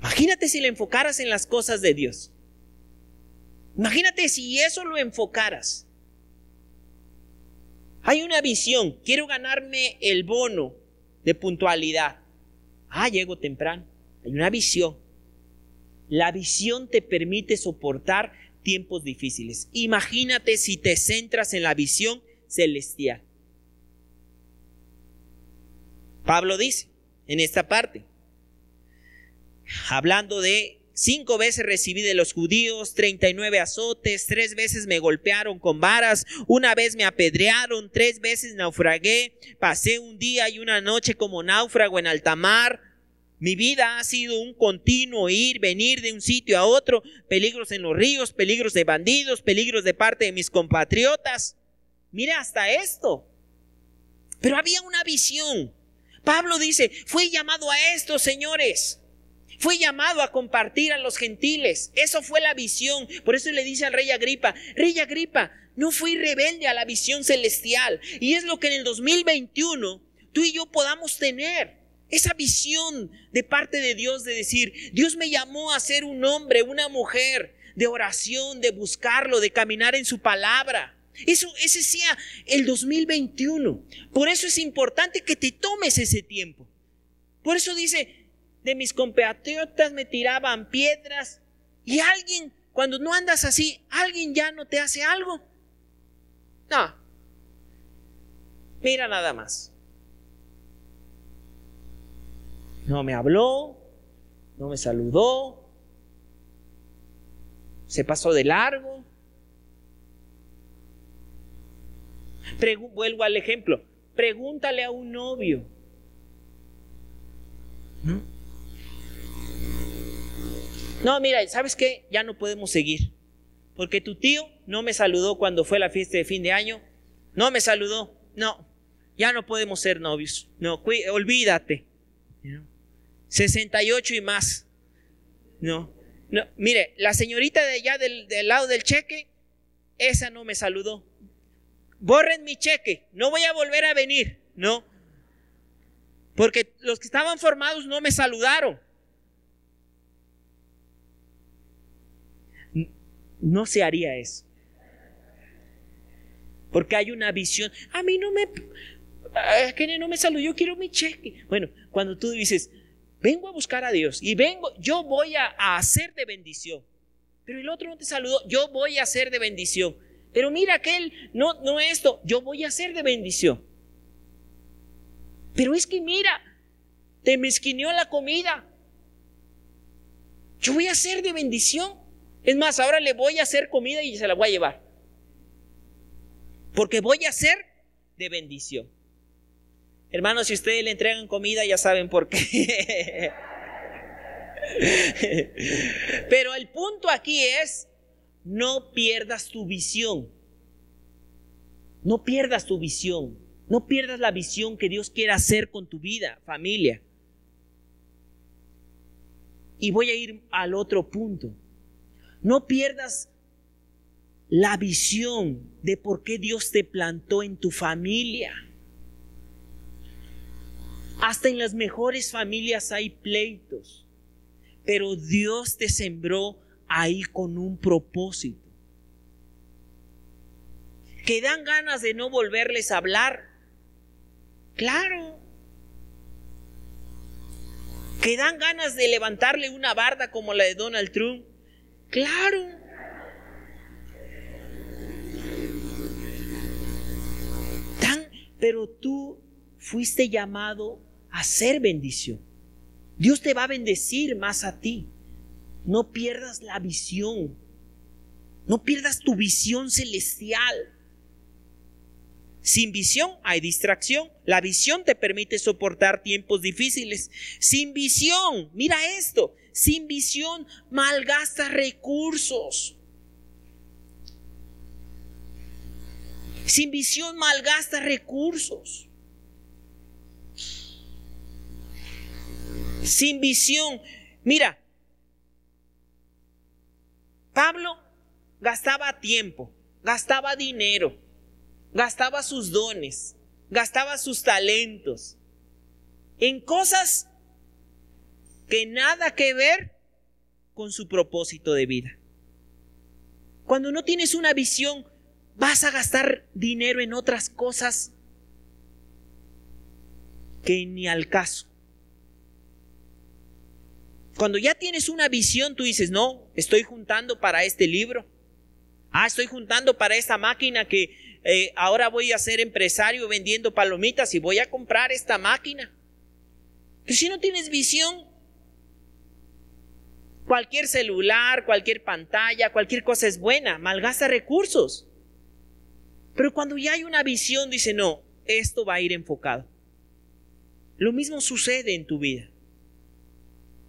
Imagínate si le enfocaras en las cosas de Dios. Imagínate si eso lo enfocaras. Hay una visión, quiero ganarme el bono de puntualidad. Ah, llego temprano. Hay una visión. La visión te permite soportar tiempos difíciles. Imagínate si te centras en la visión celestial. Pablo dice en esta parte, hablando de cinco veces recibí de los judíos, treinta y nueve azotes, tres veces me golpearon con varas, una vez me apedrearon, tres veces naufragué, pasé un día y una noche como náufrago en alta mar. Mi vida ha sido un continuo ir, venir de un sitio a otro, peligros en los ríos, peligros de bandidos, peligros de parte de mis compatriotas. Mira hasta esto. Pero había una visión. Pablo dice, fui llamado a esto, señores. Fue llamado a compartir a los gentiles. Eso fue la visión. Por eso le dice al rey Agripa, rey Agripa, no fui rebelde a la visión celestial. Y es lo que en el 2021 tú y yo podamos tener. Esa visión de parte de Dios de decir, Dios me llamó a ser un hombre, una mujer de oración, de buscarlo, de caminar en su palabra. Eso, ese sea el 2021. Por eso es importante que te tomes ese tiempo. Por eso dice, de mis compatriotas me tiraban piedras. Y alguien, cuando no andas así, alguien ya no te hace algo. No. Mira nada más. No me habló, no me saludó, se pasó de largo. vuelvo al ejemplo. Pregúntale a un novio. ¿No? No, mira, ¿sabes qué? Ya no podemos seguir. Porque tu tío no me saludó cuando fue la fiesta de fin de año. No me saludó. No, ya no podemos ser novios. No, olvídate. 68 y más. No, no. Mire, la señorita de allá del, lado del cheque, esa no me saludó. Borren mi cheque, no voy a volver a venir. No. Porque los que estaban formados no me saludaron. no se haría eso. Porque hay una visión. A mí no me... que no me saludó, yo quiero mi cheque. Bueno, cuando tú dices, vengo a buscar a Dios y vengo, yo voy a, hacer de bendición. Pero el otro no te saludó, yo voy a hacer de bendición. Pero mira aquel, no, no esto, yo voy a hacer de bendición. Pero es que mira, te mezquineó la comida. Yo voy a hacer de bendición. Es más, ahora le voy a hacer comida y se la voy a llevar. Porque voy a ser de bendición. Hermanos, si ustedes le entregan comida, ya saben por qué. Pero el punto aquí es, no pierdas tu visión. No pierdas tu visión. No pierdas la visión que Dios quiere hacer con tu vida, familia. Y voy a ir al otro punto. No pierdas la visión de por qué Dios te plantó en tu familia. Hasta en las mejores familias hay pleitos, pero Dios te sembró ahí con un propósito. Que dan ganas de no volverles a hablar. Claro. Que dan ganas de levantarle una barda como la de Donald Trump. Claro. pero tú fuiste llamado a ser bendición. Dios te va a bendecir más a ti. No pierdas la visión. No pierdas tu visión celestial. Sin visión hay distracción. La visión te permite soportar tiempos difíciles. Sin visión, mira esto, sin visión malgastas recursos. Sin visión malgasta recursos. Sin visión. Mira, Pablo gastaba tiempo, gastaba dinero, gastaba sus dones, gastaba sus talentos en cosas que nada que ver con su propósito de vida. Cuando no tienes una visión vas a gastar dinero en otras cosas que ni al caso. Cuando ya tienes una visión, tú dices, no, estoy juntando para este libro. Ah, estoy juntando para esta máquina que eh, ahora voy a ser empresario vendiendo palomitas y voy a comprar esta máquina. Pero si no tienes visión, cualquier celular, cualquier pantalla, cualquier cosa es buena, malgasta recursos. Pero cuando ya hay una visión, dice, no, esto va a ir enfocado. Lo mismo sucede en tu vida.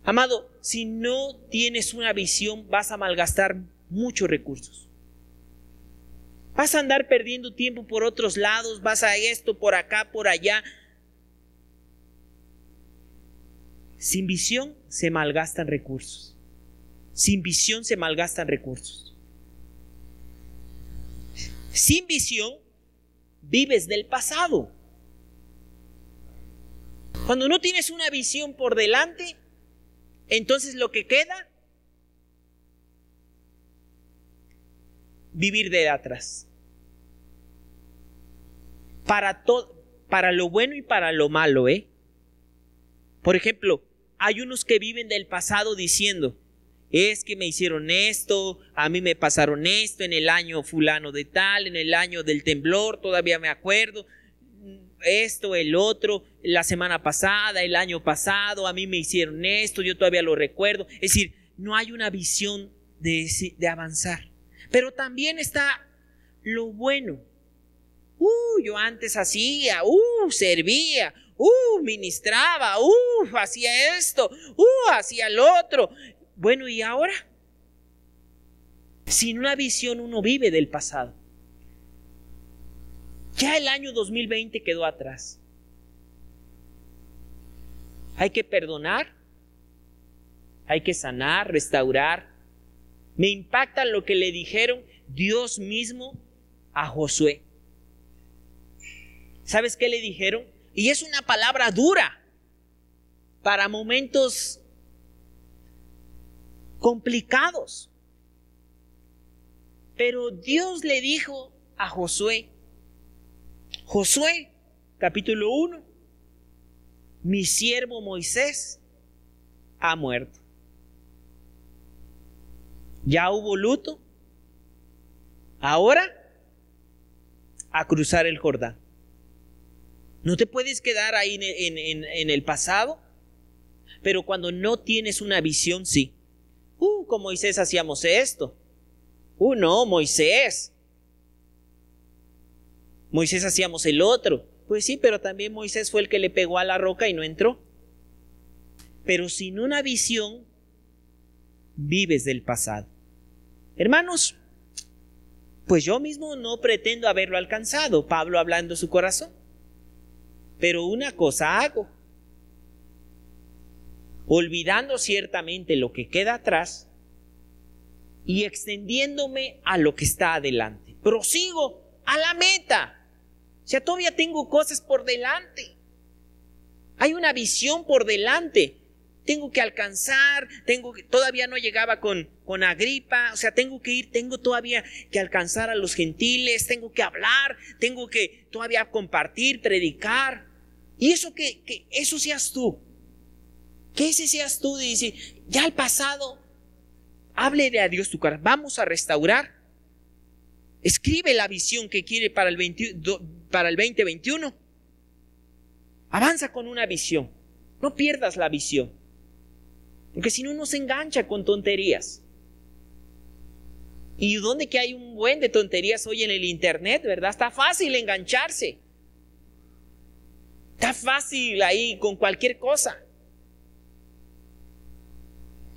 Amado, si no tienes una visión, vas a malgastar muchos recursos. Vas a andar perdiendo tiempo por otros lados, vas a esto, por acá, por allá. Sin visión se malgastan recursos. Sin visión se malgastan recursos sin visión, vives del pasado. Cuando no tienes una visión por delante, entonces lo que queda, vivir de atrás. Para todo, para lo bueno y para lo malo, ¿eh? Por ejemplo, hay unos que viven del pasado diciendo, es que me hicieron esto, a mí me pasaron esto en el año fulano de tal, en el año del temblor, todavía me acuerdo, esto, el otro, la semana pasada, el año pasado, a mí me hicieron esto, yo todavía lo recuerdo. Es decir, no hay una visión de, de avanzar. Pero también está lo bueno. Uh, yo antes hacía, uh, servía, uh, ministraba, uh, hacía esto, uh, hacía el otro. Bueno, ¿y ahora? Sin una visión uno vive del pasado. Ya el año 2020 quedó atrás. Hay que perdonar, hay que sanar, restaurar. Me impacta lo que le dijeron Dios mismo a Josué. ¿Sabes qué le dijeron? Y es una palabra dura para momentos complicados. Pero Dios le dijo a Josué, Josué, capítulo 1, mi siervo Moisés ha muerto. Ya hubo luto. Ahora, a cruzar el Jordán. No te puedes quedar ahí en, el pasado, pero cuando no tienes una visión, sí. Uh, con Moisés hacíamos esto. Uh, no, Moisés. Moisés hacíamos el otro. Pues sí, pero también Moisés fue el que le pegó a la roca y no entró. Pero sin una visión, vives del pasado. Hermanos, pues yo mismo no pretendo haberlo alcanzado, Pablo hablando su corazón. Pero una cosa hago, olvidando ciertamente lo que queda atrás y extendiéndome a lo que está adelante. Prosigo a la meta. O sea, todavía tengo cosas por delante. Hay una visión por delante tengo que alcanzar, tengo todavía no llegaba con, con Agripa, o sea, tengo que ir, tengo todavía que alcanzar a los gentiles, tengo que hablar, tengo que todavía compartir, predicar. Y eso que, que eso seas tú. Que ese seas tú, dice, ya el pasado, háblele a Dios tu cara, vamos a restaurar. Escribe la visión que quiere para el, para el 2021. Avanza con una visión. No pierdas la visión. Porque si no, uno se engancha con tonterías. Y donde que hay un buen de tonterías hoy en el Internet, ¿verdad? Está fácil engancharse. Está fácil ahí con cualquier cosa.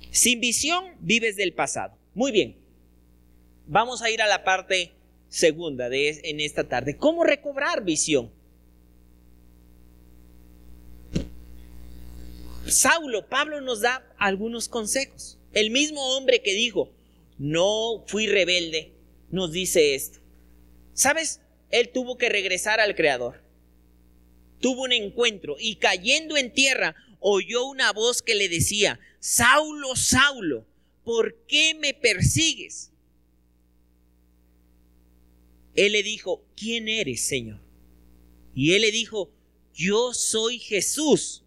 Sin visión vives del pasado. Muy bien. Vamos a ir a la parte segunda de en esta tarde. ¿Cómo recobrar visión? Saulo, Pablo nos da algunos consejos. El mismo hombre que dijo, no fui rebelde, nos dice esto. ¿Sabes? Él tuvo que regresar al Creador. Tuvo un encuentro y cayendo en tierra oyó una voz que le decía, Saulo, Saulo, ¿por qué me persigues? Él le dijo, ¿quién eres, Señor? Y él le dijo, yo soy Jesús,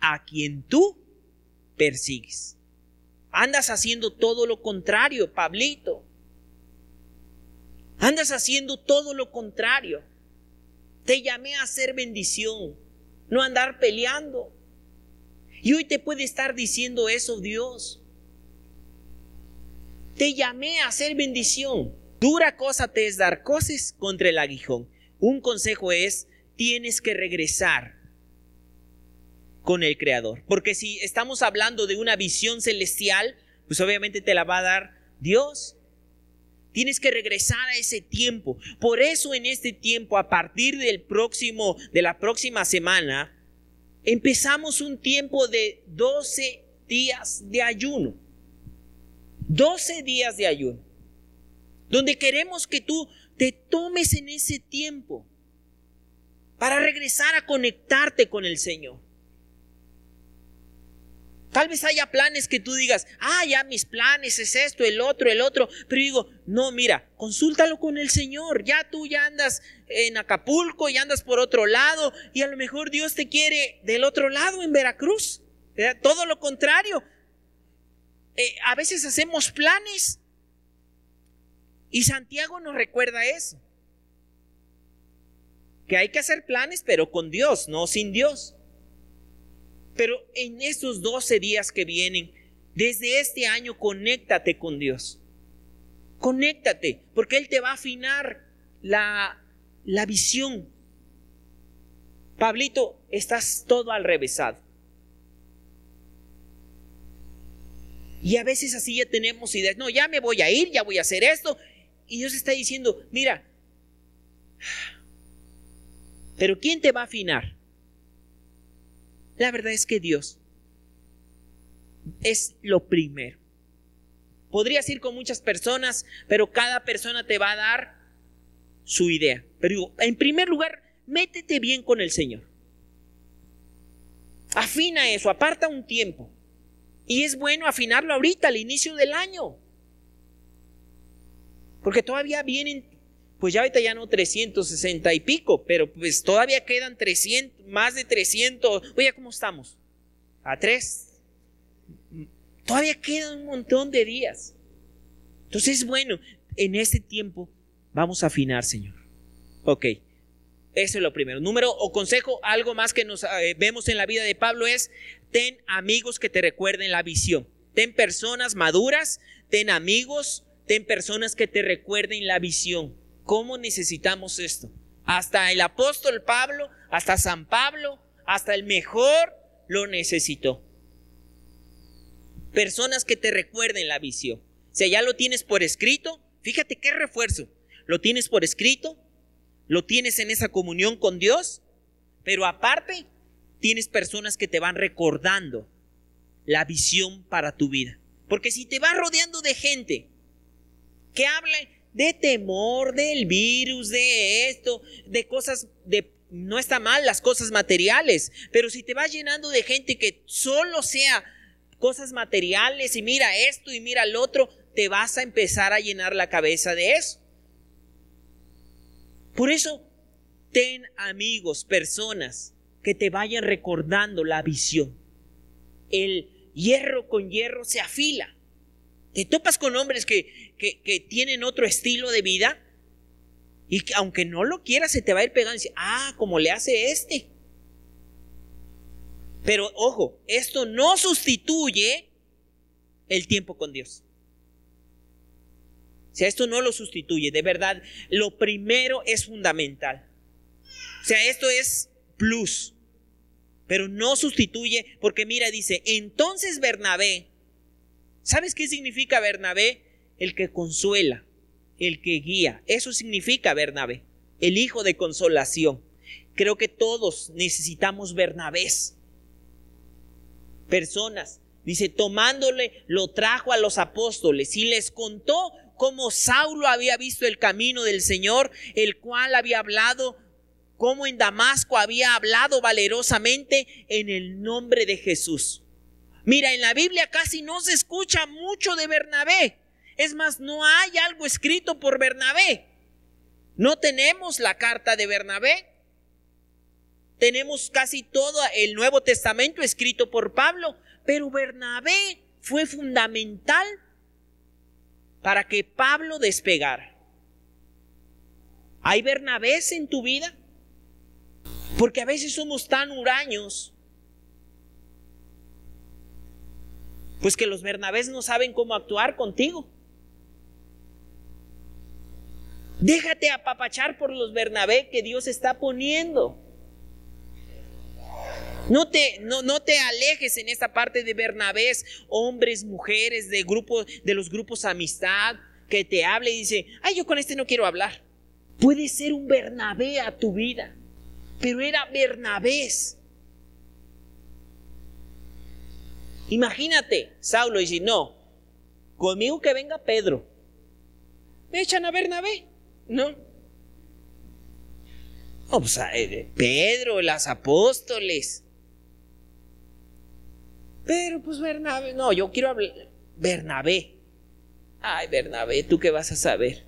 a quien tú persigues. Andas haciendo todo lo contrario, Pablito. Andas haciendo todo lo contrario. Te llamé a hacer bendición, no andar peleando. Y hoy te puede estar diciendo eso Dios. Te llamé a hacer bendición. Dura cosa te es dar cosas contra el aguijón. Un consejo es, tienes que regresar con el Creador. Porque si estamos hablando de una visión celestial, pues obviamente te la va a dar Dios. Tienes que regresar a ese tiempo. Por eso en este tiempo, a partir del próximo, de la próxima semana, empezamos un tiempo de 12 días de ayuno. 12 días de ayuno. Donde queremos que tú te tomes en ese tiempo para regresar a conectarte con el Señor. Tal vez haya planes que tú digas, ah, ya mis planes es esto, el otro, el otro. Pero digo, no, mira, consúltalo con el Señor. Ya tú ya andas en Acapulco y andas por otro lado y a lo mejor Dios te quiere del otro lado en Veracruz. Todo lo contrario. Eh, a veces hacemos planes y Santiago nos recuerda eso. Que hay que hacer planes, pero con Dios, no sin Dios. Pero en estos 12 días que vienen, desde este año, conéctate con Dios. Conéctate, porque Él te va a afinar la, la visión. Pablito, estás todo al revésado. Y a veces así ya tenemos ideas, no, ya me voy a ir, ya voy a hacer esto. Y Dios está diciendo, mira, pero ¿quién te va a afinar? La verdad es que Dios es lo primero. Podrías ir con muchas personas, pero cada persona te va a dar su idea. Pero en primer lugar, métete bien con el Señor. Afina eso, aparta un tiempo. Y es bueno afinarlo ahorita, al inicio del año. Porque todavía vienen pues ya ahorita ya no 360 y pico, pero pues todavía quedan 300, más de 300. Oye, ¿cómo estamos? A tres. Todavía quedan un montón de días. Entonces, bueno, en este tiempo vamos a afinar, Señor. Ok, eso es lo primero. Número o consejo, algo más que nos eh, vemos en la vida de Pablo es, ten amigos que te recuerden la visión. Ten personas maduras, ten amigos, ten personas que te recuerden la visión. ¿Cómo necesitamos esto? Hasta el apóstol Pablo, hasta San Pablo, hasta el mejor lo necesitó. Personas que te recuerden la visión. Sea, ya lo tienes por escrito, fíjate qué refuerzo. Lo tienes por escrito, lo tienes en esa comunión con Dios, pero aparte tienes personas que te van recordando la visión para tu vida. Porque si te vas rodeando de gente que habla de temor, del virus, de esto, de cosas, de no está mal las cosas materiales, pero si te vas llenando de gente que solo sea cosas materiales y mira esto y mira el otro, te vas a empezar a llenar la cabeza de eso. Por eso, ten amigos, personas que te vayan recordando la visión. El hierro con hierro se afila. Te topas con hombres que, que, tienen otro estilo de vida y que aunque no lo quieras se te va a ir pegando y dice, ah, como le hace este. Pero ojo, esto no sustituye el tiempo con Dios. O sea, esto no lo sustituye, de verdad, lo primero es fundamental. O sea, esto es plus, pero no sustituye, porque mira, dice, entonces Bernabé, ¿sabes qué significa Bernabé? El que consuela, el que guía, eso significa Bernabé, el hijo de consolación. Creo que todos necesitamos Bernabés, personas. Dice, tomándole, lo trajo a los apóstoles y les contó cómo Saulo había visto el camino del Señor, el cual había hablado, cómo en Damasco había hablado valerosamente en el nombre de Jesús. Mira, en la Biblia casi no se escucha mucho de Bernabé. Es más, no hay algo escrito por Bernabé. No tenemos la carta de Bernabé. Tenemos casi todo el Nuevo Testamento escrito por Pablo, pero Bernabé fue fundamental para que Pablo despegara. ¿Hay Bernabés en tu vida? Porque a veces somos tan huraños. Pues que los Bernabés no saben cómo actuar contigo. Déjate apapachar por los Bernabé que Dios está poniendo. No te, no, no te alejes en esta parte de Bernabés, hombres, mujeres, de, grupo, de los grupos amistad, que te hable y dice, ay, yo con este no quiero hablar. Puede ser un Bernabé a tu vida, pero era Bernabés. Imagínate, Saulo dice, no, conmigo que venga Pedro. Me echan a Bernabé, ¿no? No, pues, eh, Pedro, los apóstoles. Pero pues Bernabé, no, yo quiero hablar. Bernabé. Ay, Bernabé, ¿tú qué vas a saber?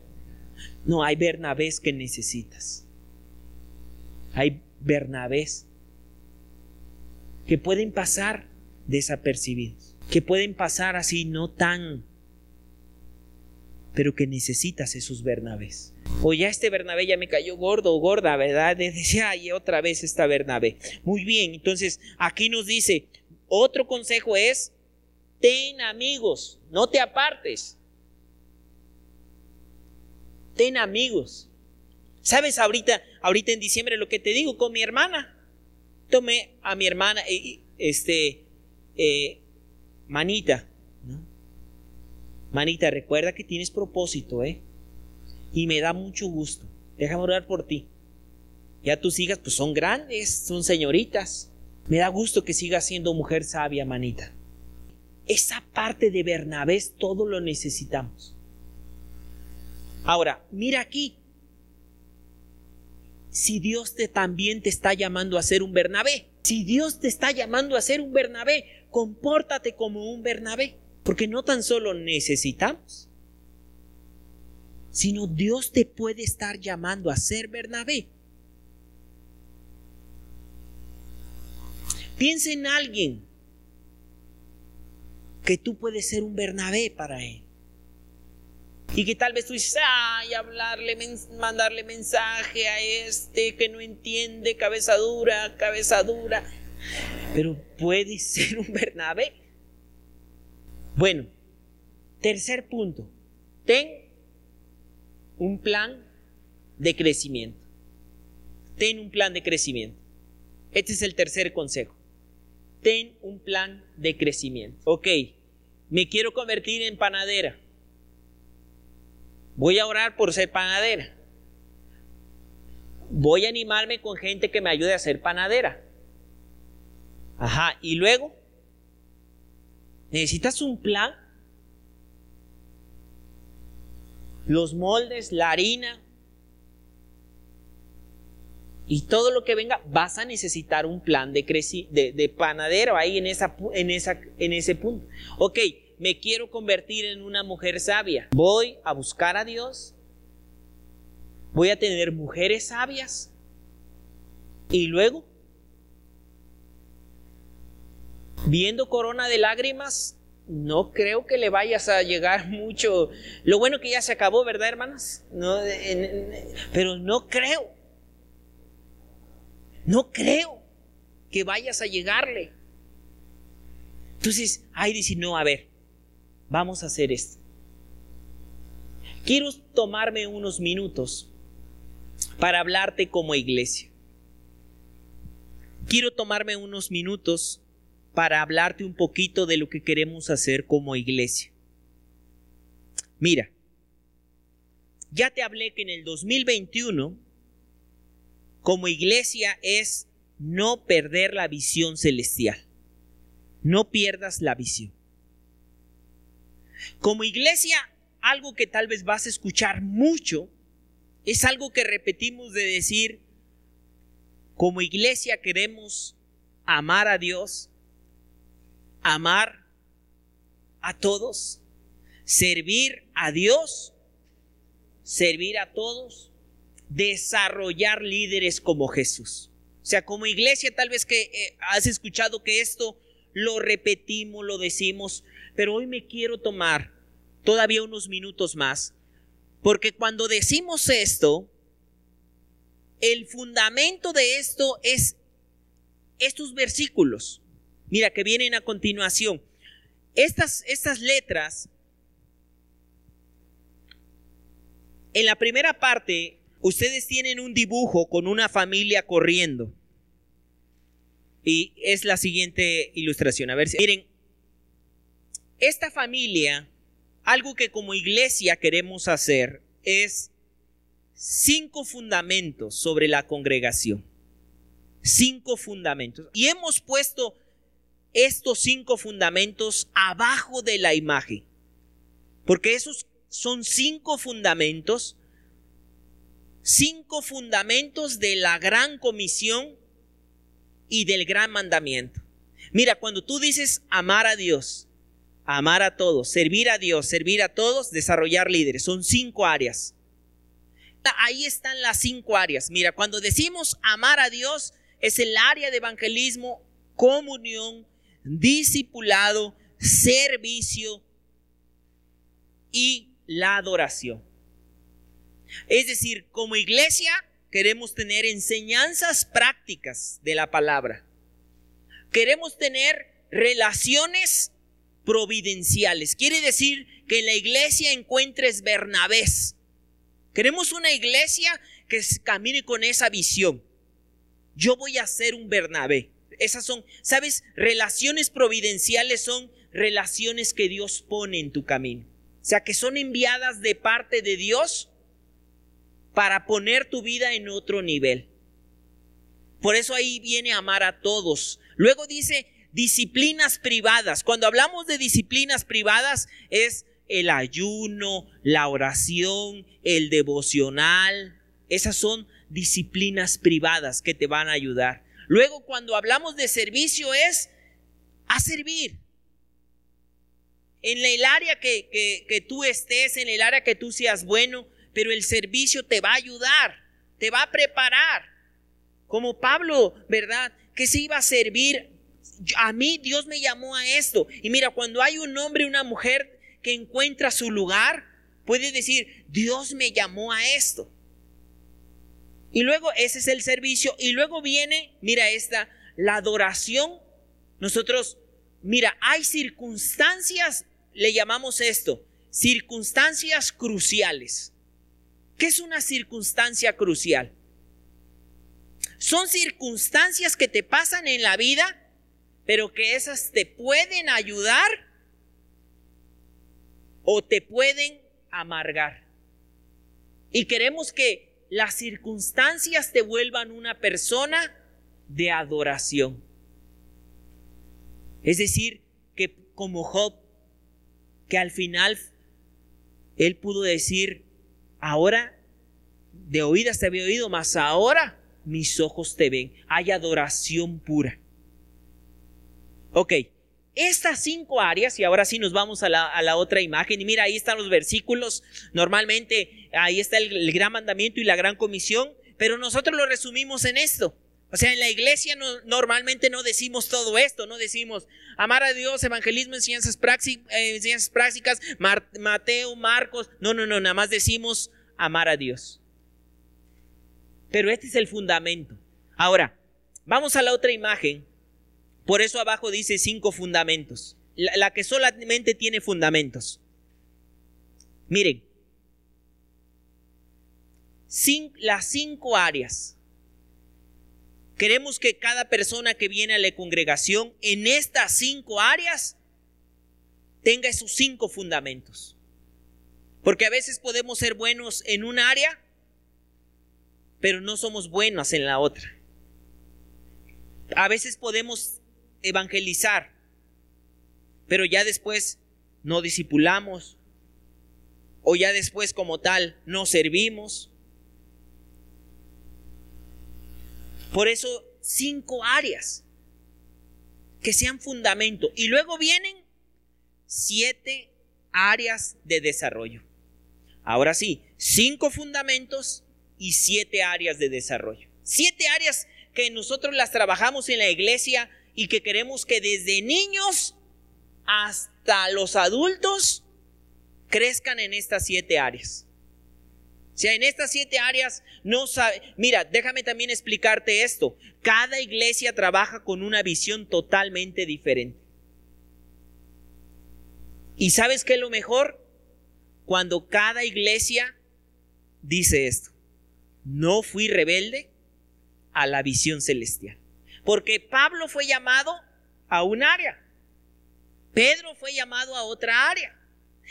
No, hay Bernabés que necesitas. Hay Bernabés que pueden pasar desapercibidos, que pueden pasar así no tan, pero que necesitas esos Bernabés. O ya este Bernabé ya me cayó gordo o gorda, ¿verdad? Decía, ay, otra vez esta Bernabé. Muy bien, entonces aquí nos dice, otro consejo es, ten amigos, no te apartes. Ten amigos. ¿Sabes ahorita, ahorita en diciembre lo que te digo con mi hermana? Tomé a mi hermana, eh, este, eh, manita, Manita, recuerda que tienes propósito, ¿eh? Y me da mucho gusto. Déjame orar por ti. Ya tus hijas, pues son grandes, son señoritas. Me da gusto que siga siendo mujer sabia, manita. Esa parte de Bernabé todo lo necesitamos. Ahora, mira aquí. Si Dios te también te está llamando a ser un Bernabé, si Dios te está llamando a ser un Bernabé, compórtate como un Bernabé, porque no tan solo necesitamos, sino Dios te puede estar llamando a ser Bernabé. Piensa en alguien que tú puedes ser un Bernabé para él. Y que tal vez tú dices, ay, hablarle, mandarle mensaje a este que no entiende, cabeza dura, cabeza dura. Pero puede ser un Bernabé. Bueno, tercer punto, ten un plan de crecimiento. ten un plan de crecimiento. Este es el tercer consejo. Ten un plan de crecimiento. Ok, me quiero convertir en panadera. Voy a orar por ser panadera. Voy a animarme con gente que me ayude a ser panadera. Ajá, y luego, necesitas un plan. Los moldes, la harina, y todo lo que venga, vas a necesitar un plan de, de, panadero ahí en, esa, en, esa, en ese punto. Ok, me quiero convertir en una mujer sabia. Voy a buscar a Dios. Voy a tener mujeres sabias. Y luego, viendo corona de lágrimas, no creo que le vayas a llegar mucho. Lo bueno que ya se acabó, ¿verdad, hermanas? Pero no creo. No creo que vayas a llegarle. Entonces, ahí dice, no, a ver, vamos a hacer esto. Quiero tomarme unos minutos para hablarte como iglesia. Quiero tomarme unos minutos para hablarte un poquito de lo que queremos hacer como iglesia. Mira, ya te hablé que en el 2021 como iglesia es no perder la visión celestial. No pierdas la visión. Como iglesia, algo que tal vez vas a escuchar mucho es algo que repetimos de decir, como iglesia queremos amar a Dios, amar a todos, servir a Dios, servir a todos desarrollar líderes como Jesús. O sea, como iglesia tal vez que eh, has escuchado que esto lo repetimos, lo decimos, pero hoy me quiero tomar todavía unos minutos más, porque cuando decimos esto, el fundamento de esto es estos versículos. Mira, que vienen a continuación. Estas, estas letras, en la primera parte, Ustedes tienen un dibujo con una familia corriendo. Y es la siguiente ilustración. A ver si. Miren, esta familia, algo que como iglesia queremos hacer es cinco fundamentos sobre la congregación. Cinco fundamentos. Y hemos puesto estos cinco fundamentos abajo de la imagen. Porque esos son cinco fundamentos cinco fundamentos de la gran comisión y del gran mandamiento. Mira, cuando tú dices amar a Dios, amar a todos, servir a Dios, servir a todos, desarrollar líderes, son cinco áreas. Ahí están las cinco áreas. Mira, cuando decimos amar a Dios, es el área de evangelismo, comunión, discipulado, servicio y la adoración. Es decir, como iglesia queremos tener enseñanzas prácticas de la palabra. Queremos tener relaciones providenciales. Quiere decir que en la iglesia encuentres Bernabés. Queremos una iglesia que camine con esa visión. Yo voy a ser un Bernabé. Esas son, ¿sabes? Relaciones providenciales son relaciones que Dios pone en tu camino. O sea, que son enviadas de parte de Dios para poner tu vida en otro nivel. Por eso ahí viene amar a todos. Luego dice disciplinas privadas. Cuando hablamos de disciplinas privadas es el ayuno, la oración, el devocional. Esas son disciplinas privadas que te van a ayudar. Luego cuando hablamos de servicio es a servir. En el área que, que, que tú estés, en el área que tú seas bueno, pero el servicio te va a ayudar, te va a preparar. Como Pablo, ¿verdad? Que se iba a servir. A mí Dios me llamó a esto. Y mira, cuando hay un hombre una mujer que encuentra su lugar, puede decir, Dios me llamó a esto. Y luego ese es el servicio. Y luego viene, mira esta, la adoración. Nosotros, mira, hay circunstancias, le llamamos esto, circunstancias cruciales. ¿Qué es una circunstancia crucial? Son circunstancias que te pasan en la vida, pero que esas te pueden ayudar o te pueden amargar. Y queremos que las circunstancias te vuelvan una persona de adoración. Es decir, que como Job, que al final él pudo decir, ahora de oídas te había oído, mas ahora mis ojos te ven. Hay adoración pura. Ok, estas cinco áreas, y ahora sí nos vamos a la, otra imagen, y mira, ahí están los versículos, normalmente ahí está el, gran mandamiento y la gran comisión, pero nosotros lo resumimos en esto. O sea, en la iglesia normalmente no decimos todo esto, no decimos amar a Dios, evangelismo, enseñanzas, eh, enseñanzas prácticas, Mateo, Marcos, no, no, no, nada más decimos amar a Dios. Pero este es el fundamento. Ahora, vamos a la otra imagen. Por eso abajo dice cinco fundamentos. La, que solamente tiene fundamentos. Miren, las cinco áreas. Queremos que cada persona que viene a la congregación en estas cinco áreas tenga esos cinco fundamentos. Porque a veces podemos ser buenos en un área pero no somos buenos en la otra. A veces podemos evangelizar, pero ya después no discipulamos o ya después como tal no servimos. Por eso cinco áreas que sean fundamento. Y luego vienen siete áreas de desarrollo. Ahora sí, cinco fundamentos y siete áreas de desarrollo. Siete áreas que nosotros las trabajamos en la iglesia y que queremos que desde niños hasta los adultos crezcan en estas siete áreas. O sea, en estas siete áreas no sabe. Mira, déjame también explicarte esto. Cada iglesia trabaja con una visión totalmente diferente. ¿Y sabes qué es lo mejor? Cuando cada iglesia dice esto no fui rebelde a la visión celestial. Porque Pablo fue llamado a un área. Pedro fue llamado a otra área.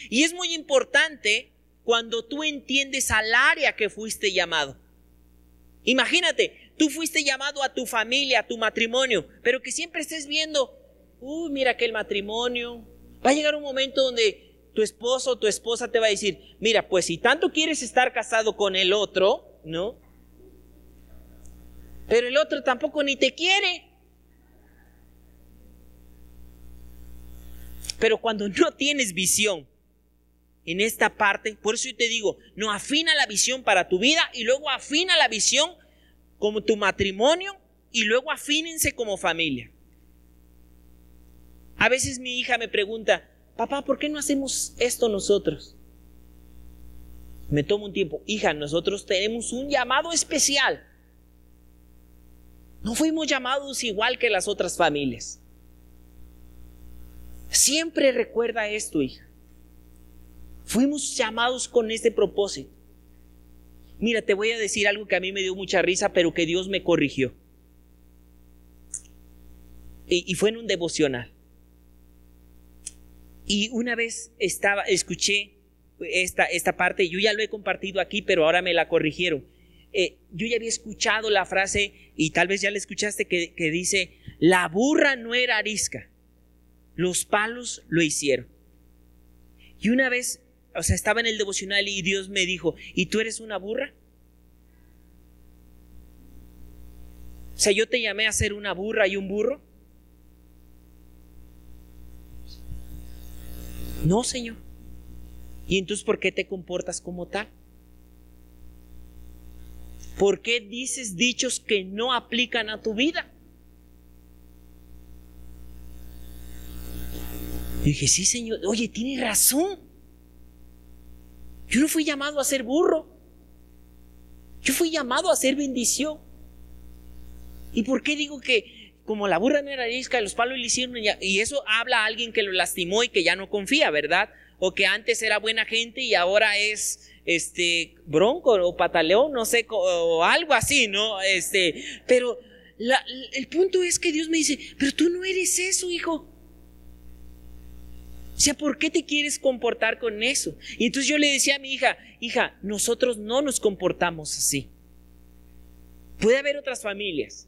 Y es muy importante cuando tú entiendes al área que fuiste llamado. Imagínate, tú fuiste llamado a tu familia, a tu matrimonio, pero que siempre estés viendo, uy, mira que el matrimonio. Va a llegar un momento donde tu esposo o tu esposa te va a decir, mira, pues si tanto quieres estar casado con el otro, ¿no? Pero el otro tampoco ni te quiere. Pero cuando no tienes visión en esta parte, por eso yo te digo, no afina la visión para tu vida y luego afina la visión como tu matrimonio y luego afínense como familia. A veces mi hija me pregunta, papá, ¿por qué no hacemos esto nosotros? me tomo un tiempo, hija, nosotros tenemos un llamado especial. No fuimos llamados igual que las otras familias. Siempre recuerda esto, hija. Fuimos llamados con este propósito. Mira, te voy a decir algo que a mí me dio mucha risa, pero que Dios me corrigió. Y, fue en un devocional. Y una vez estaba, escuché esta, esta parte, yo ya lo he compartido aquí, pero ahora me la corrigieron. Eh, yo ya había escuchado la frase, y tal vez ya la escuchaste, que, que dice, la burra no era arisca, los palos lo hicieron. Y una vez, o sea, estaba en el devocional y Dios me dijo, ¿y tú eres una burra? O sea, yo te llamé a ser una burra y un burro. No, Señor. ¿Y entonces por qué te comportas como tal? ¿Por qué dices dichos que no aplican a tu vida? Y dije, sí, Señor, oye, tiene razón. Yo no fui llamado a ser burro. Yo fui llamado a ser bendición. ¿Y por qué digo que como la burra no era arisca, los palos le hicieron y eso habla a alguien que lo lastimó y que ya no confía, ¿verdad? o que antes era buena gente y ahora es este bronco o pataleón, no sé, o algo así, ¿no? Este, pero el punto es que Dios me dice, pero tú no eres eso, hijo. O sea, ¿por qué te quieres comportar con eso? Y entonces yo le decía a mi hija, hija, nosotros no nos comportamos así. Puede haber otras familias,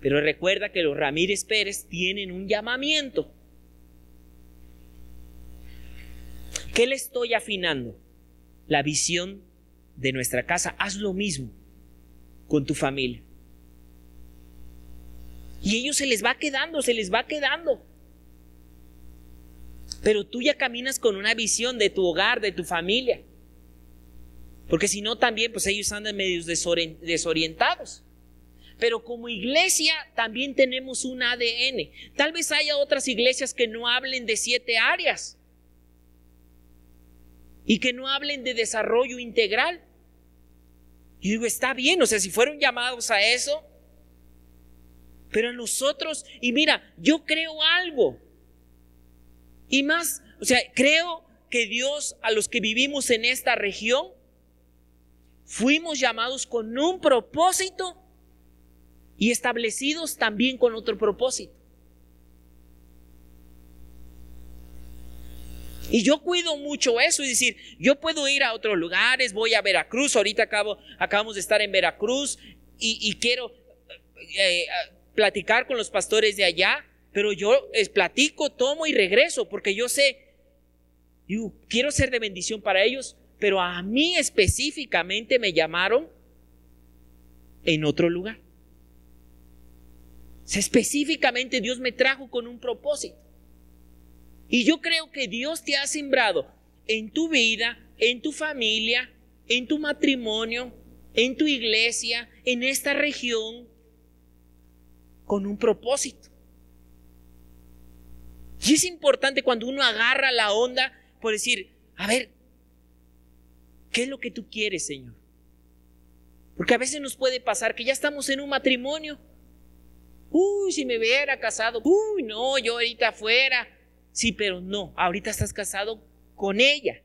pero recuerda que los Ramírez Pérez tienen un llamamiento. ¿Qué le estoy afinando? La visión de nuestra casa. Haz lo mismo con tu familia. Y ellos se les va quedando, se les va quedando. Pero tú ya caminas con una visión de tu hogar, de tu familia. Porque si no, también, pues ellos andan medios desorientados. Pero como iglesia también tenemos un ADN. Tal vez haya otras iglesias que no hablen de siete áreas y que no hablen de desarrollo integral. Y digo, está bien, o sea, si fueron llamados a eso, pero nosotros, y mira, yo creo algo. Y más, o sea, creo que Dios a los que vivimos en esta región, fuimos llamados con un propósito y establecidos también con otro propósito. Y yo cuido mucho eso, es decir, yo puedo ir a otros lugares, voy a Veracruz, ahorita acabamos de estar en Veracruz y, quiero eh, platicar con los pastores de allá, pero yo eh, platico, tomo y regreso, porque yo sé, quiero ser de bendición para ellos, pero a mí específicamente me llamaron en otro lugar específicamente Dios me trajo con un propósito. Y yo creo que Dios te ha sembrado en tu vida, en tu familia, en tu matrimonio, en tu iglesia, en esta región, con un propósito. Y es importante cuando uno agarra la onda por decir, a ver, ¿qué es lo que tú quieres, Señor? Porque a veces nos puede pasar que ya estamos en un matrimonio Uy, si me hubiera casado. Uy, no, yo ahorita afuera. Sí, pero no, ahorita estás casado con ella.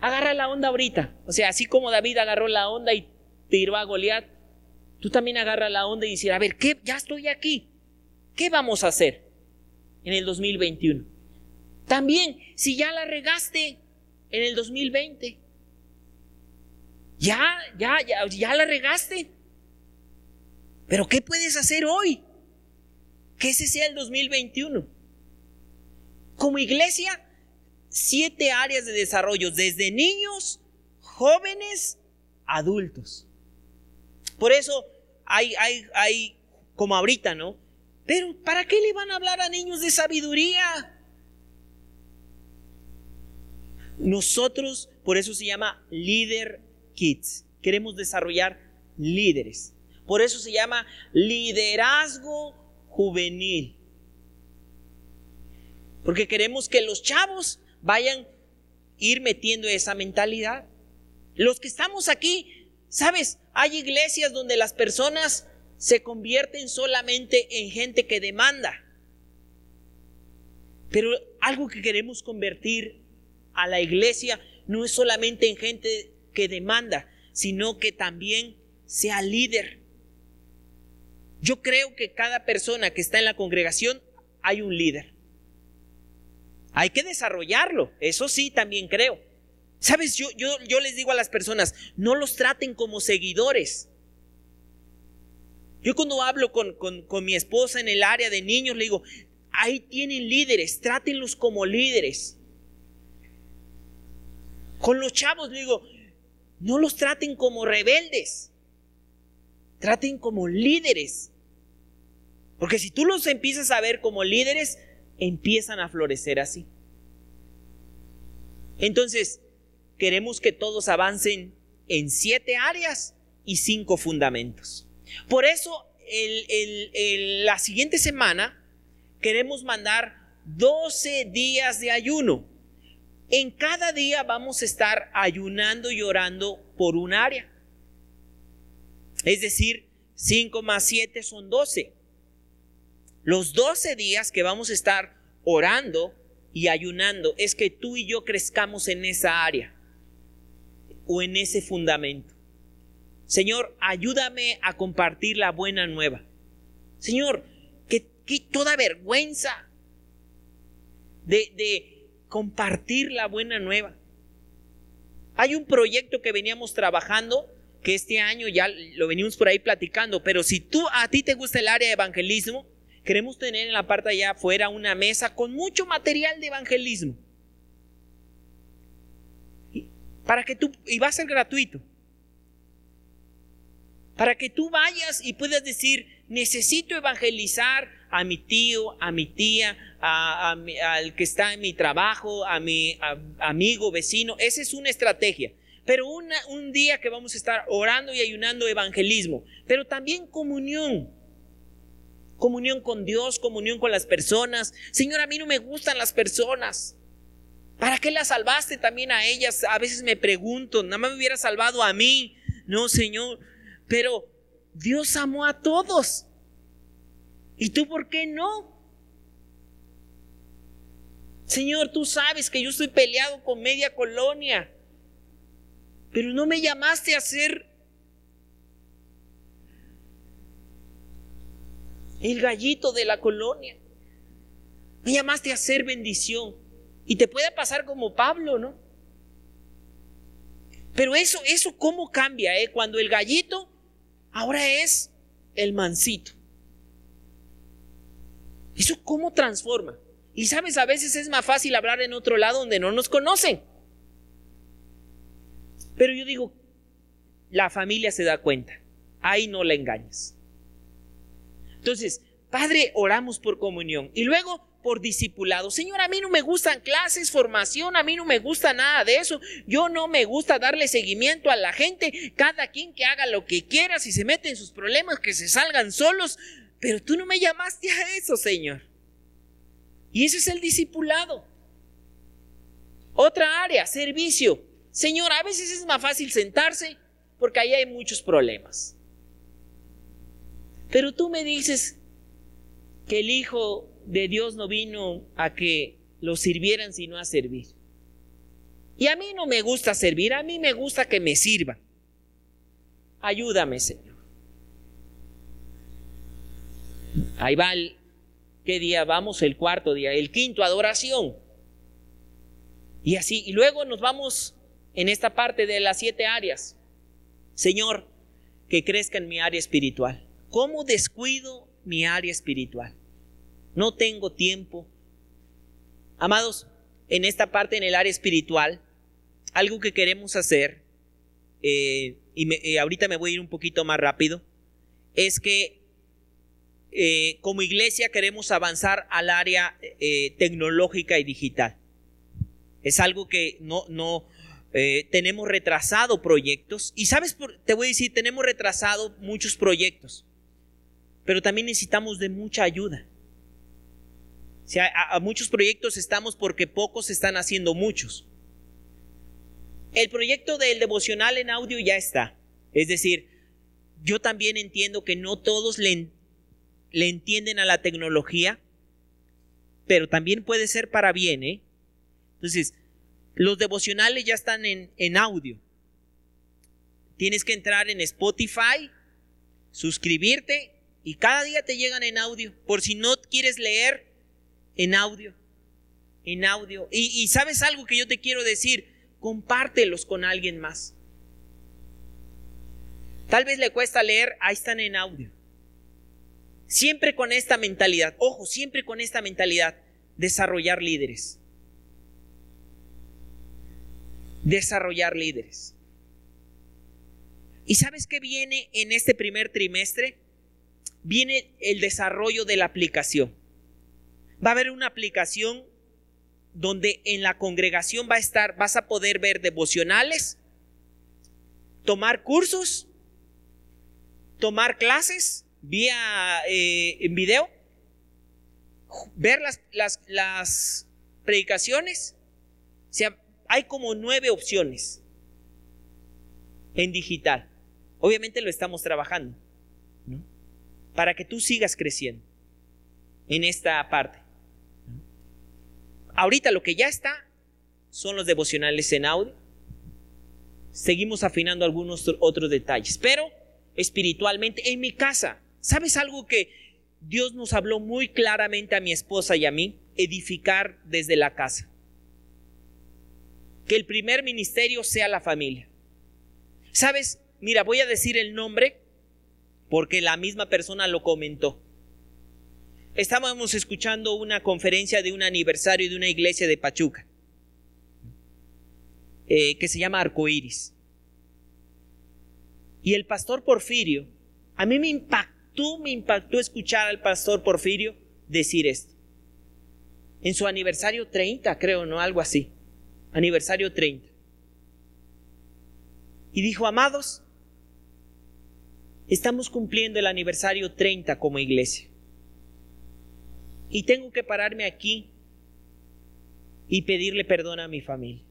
Agarra la onda ahorita. O sea, así como David agarró la onda y tiró a Goliat, tú también agarra la onda y dices, a ver, ¿qué? Ya estoy aquí. ¿Qué vamos a hacer en el 2021? También, si ya la regaste en el 2020, ya, ya, ya, ya la regaste. Pero ¿qué puedes hacer hoy? Que ese sea el 2021. Como iglesia, siete áreas de desarrollo, desde niños, jóvenes, adultos. Por eso hay, hay, hay, como ahorita, ¿no? Pero ¿para qué le van a hablar a niños de sabiduría? Nosotros, por eso se llama Leader Kids. Queremos desarrollar líderes. Por eso se llama liderazgo juvenil. Porque queremos que los chavos vayan a ir metiendo esa mentalidad. Los que estamos aquí, sabes, hay iglesias donde las personas se convierten solamente en gente que demanda. Pero algo que queremos convertir a la iglesia no es solamente en gente que demanda, sino que también sea líder. Yo creo que cada persona que está en la congregación hay un líder. Hay que desarrollarlo, eso sí, también creo. Sabes, yo, yo, yo les digo a las personas, no los traten como seguidores. Yo cuando hablo con, con mi esposa en el área de niños, le digo, ahí tienen líderes, trátenlos como líderes. Con los chavos le digo, no los traten como rebeldes. Traten como líderes. Porque si tú los empiezas a ver como líderes, empiezan a florecer así. Entonces, queremos que todos avancen en siete áreas y cinco fundamentos. Por eso, la siguiente semana queremos mandar 12 días de ayuno. En cada día vamos a estar ayunando y orando por un área. Es decir, 5 más 7 son 12. los 12 días que vamos a estar orando y ayunando es que tú y yo crezcamos en esa área o en ese fundamento. Señor, ayúdame a compartir la buena nueva. Señor, que, toda vergüenza de, de compartir la buena nueva. Hay un proyecto que veníamos trabajando que este año ya lo venimos por ahí platicando, pero si tú a ti te gusta el área de evangelismo, queremos tener en la parte allá afuera una mesa con mucho material de evangelismo. Para que tú, y va a ser gratuito, para que tú vayas y puedas decir, necesito evangelizar a mi tío, a mi tía, al que está en mi trabajo, a mi amigo, vecino. Esa es una estrategia. Pero un día que vamos a estar orando y ayunando evangelismo, pero también comunión. Comunión con Dios, comunión con las personas. Señor, a mí no me gustan las personas. ¿Para qué las salvaste también a ellas? A veces me pregunto, nada más me hubiera salvado a mí. No, Señor, pero Dios amó a todos. ¿Y tú por qué no? Señor, tú sabes que yo estoy peleado con media colonia, pero no me llamaste a ser el gallito de la colonia. Me llamaste a ser bendición. Y te puede pasar como Pablo, ¿no? Pero eso, eso cómo cambia, ¿eh? Cuando el gallito ahora es el mansito. ¿Eso cómo transforma? Y sabes, a veces es más fácil hablar en otro lado donde no nos conocen. Pero yo digo, la familia se da cuenta. Ahí no la engañas. Entonces, Padre, oramos por comunión. Y luego por discipulado. Señor, a mí no me gustan clases, formación, a mí no me gusta nada de eso. Yo no me gusta darle seguimiento a la gente. Cada quien que haga lo que quiera, si se mete en sus problemas, que se salgan solos. Pero tú no me llamaste a eso, Señor. Y ese es el discipulado. Otra área, servicio. Señor, a veces es más fácil sentarse porque ahí hay muchos problemas. Pero tú me dices que el Hijo de Dios no vino a que lo sirvieran sino a servir. Y a mí no me gusta servir, a mí me gusta que me sirva. Ayúdame, Señor. Ahí va el, ¿qué día vamos? El cuarto día, el quinto, adoración. Y así, y luego nos vamos en esta parte de las siete áreas. Señor, que crezca en mi área espiritual. ¿Cómo descuido mi área espiritual? no tengo tiempo. Amados, en esta parte, en el área espiritual, algo que queremos hacer, eh, y eh, ahorita me voy a ir un poquito más rápido, es que eh, como iglesia queremos avanzar al área tecnológica y digital. Es algo que no, no tenemos retrasado proyectos. Y sabes, te voy a decir, tenemos retrasado muchos proyectos, pero también necesitamos de mucha ayuda a, muchos proyectos estamos porque pocos están haciendo muchos. El proyecto del devocional en audio ya está. Es decir, yo también entiendo que no todos le, le entienden a la tecnología, pero también puede ser para bien. ¿eh? Entonces, los devocionales ya están en, en audio. Tienes que entrar en Spotify, suscribirte y cada día te llegan en audio. Por si no quieres leer, en audio, en audio. Y, sabes algo que yo te quiero decir, compártelos con alguien más. Tal vez le cuesta leer, ahí están en audio. Siempre con esta mentalidad, ojo, siempre con esta mentalidad, desarrollar líderes. Desarrollar líderes. ¿Y sabes qué viene en este primer trimestre? Viene el desarrollo de la aplicación va a haber una aplicación donde en la congregación va a estar, vas a poder ver devocionales, tomar cursos, tomar clases vía eh, en video, ver las, las, predicaciones. Sea, hay como nueve opciones en digital. Obviamente lo estamos trabajando, ¿no? Para que tú sigas creciendo. en esta parte. Ahorita lo que ya está son los devocionales en audio. Seguimos afinando algunos otros detalles, pero espiritualmente en mi casa, ¿sabes algo que Dios nos habló muy claramente a mi esposa y a mí? Edificar desde la casa. Que el primer ministerio sea la familia. ¿Sabes? Mira, voy a decir el nombre porque la misma persona lo comentó. Estábamos escuchando una conferencia de un aniversario de una iglesia de Pachuca eh, que se llama Arcoiris. Y el pastor Porfirio, a mí me impactó, me impactó escuchar al pastor Porfirio decir esto. En su aniversario 30, creo, ¿no? Algo así. Aniversario 30. Y dijo, amados, Estamos cumpliendo el aniversario 30 como iglesia. Y tengo que pararme aquí y pedirle perdón a mi familia.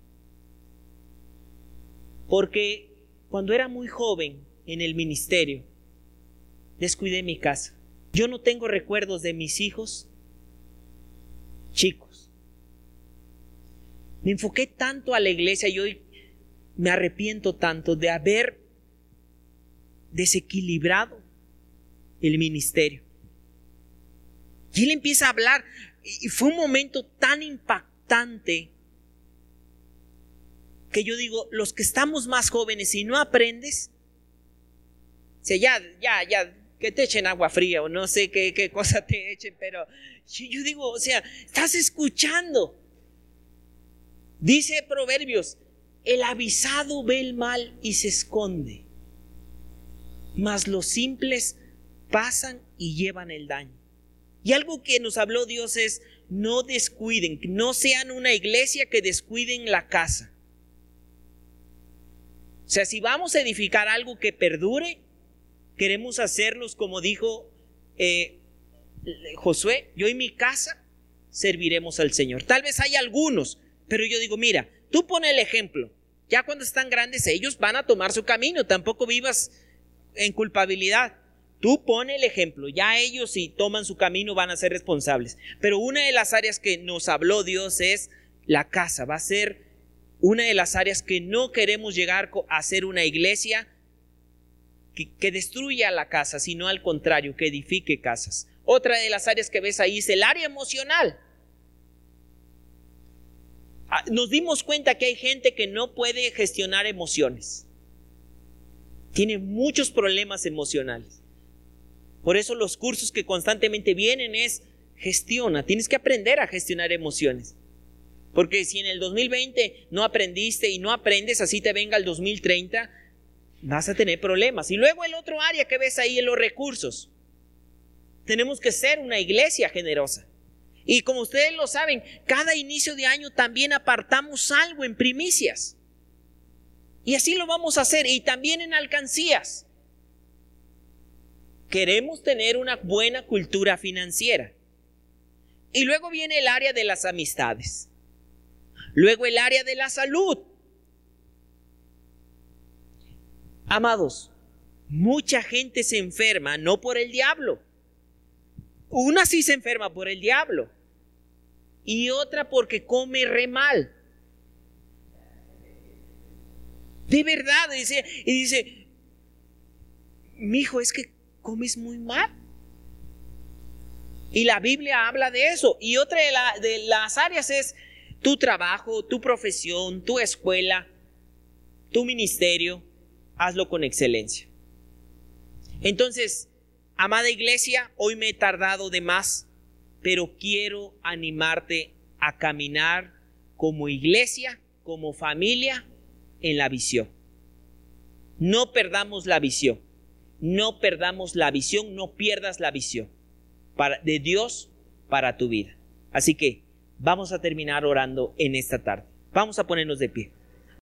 Porque cuando era muy joven en el ministerio, descuidé mi casa. Yo no tengo recuerdos de mis hijos chicos. Me enfoqué tanto a la iglesia y hoy me arrepiento tanto de haber desequilibrado el ministerio. Y él empieza a hablar y fue un momento tan impactante que yo digo, los que estamos más jóvenes y no aprendes, sea, ya, ya, ya, que te echen agua fría o no sé qué, qué cosa te echen, pero yo digo, o sea, estás escuchando. Dice Proverbios, el avisado ve el mal y se esconde mas los simples pasan y llevan el daño. Y algo que nos habló Dios es, no descuiden, no sean una iglesia que descuiden la casa. O sea, si vamos a edificar algo que perdure, queremos hacerlos como dijo eh, Josué, yo y mi casa serviremos al Señor. Tal vez hay algunos, pero yo digo, mira, tú pone el ejemplo. Ya cuando están grandes ellos van a tomar su camino, tampoco vivas en culpabilidad. Tú pone el ejemplo, ya ellos si toman su camino van a ser responsables. Pero una de las áreas que nos habló Dios es la casa, va a ser una de las áreas que no queremos llegar a ser una iglesia que, que destruya la casa, sino al contrario, que edifique casas. Otra de las áreas que ves ahí es el área emocional. Ah, nos dimos cuenta que hay gente que no puede gestionar emociones tiene muchos problemas emocionales. Por eso los cursos que constantemente vienen es gestiona, tienes que aprender a gestionar emociones. Porque si en el 2020 no aprendiste y no aprendes, así te venga el 2030, vas a tener problemas. Y luego el otro área que ves ahí en los recursos. Tenemos que ser una iglesia generosa. Y como ustedes lo saben, cada inicio de año también apartamos algo en primicias. Y así lo vamos a hacer. Y también en alcancías. Queremos tener una buena cultura financiera. Y luego viene el área de las amistades. Luego el área de la salud. Amados, mucha gente se enferma no por el diablo. Una sí se enferma por el diablo. Y otra porque come re mal. De verdad, dice, y dice, mi hijo, es que comes muy mal. Y la Biblia habla de eso. Y otra de, de las áreas es tu trabajo, tu profesión, tu escuela, tu ministerio. Hazlo con excelencia. Entonces, amada iglesia, hoy me he tardado de más, pero quiero animarte a caminar como iglesia, como familia, en la visión. No perdamos la visión. No perdamos la visión, no pierdas la visión de Dios para tu vida. Así que vamos a terminar orando en esta tarde. Vamos a ponernos de pie.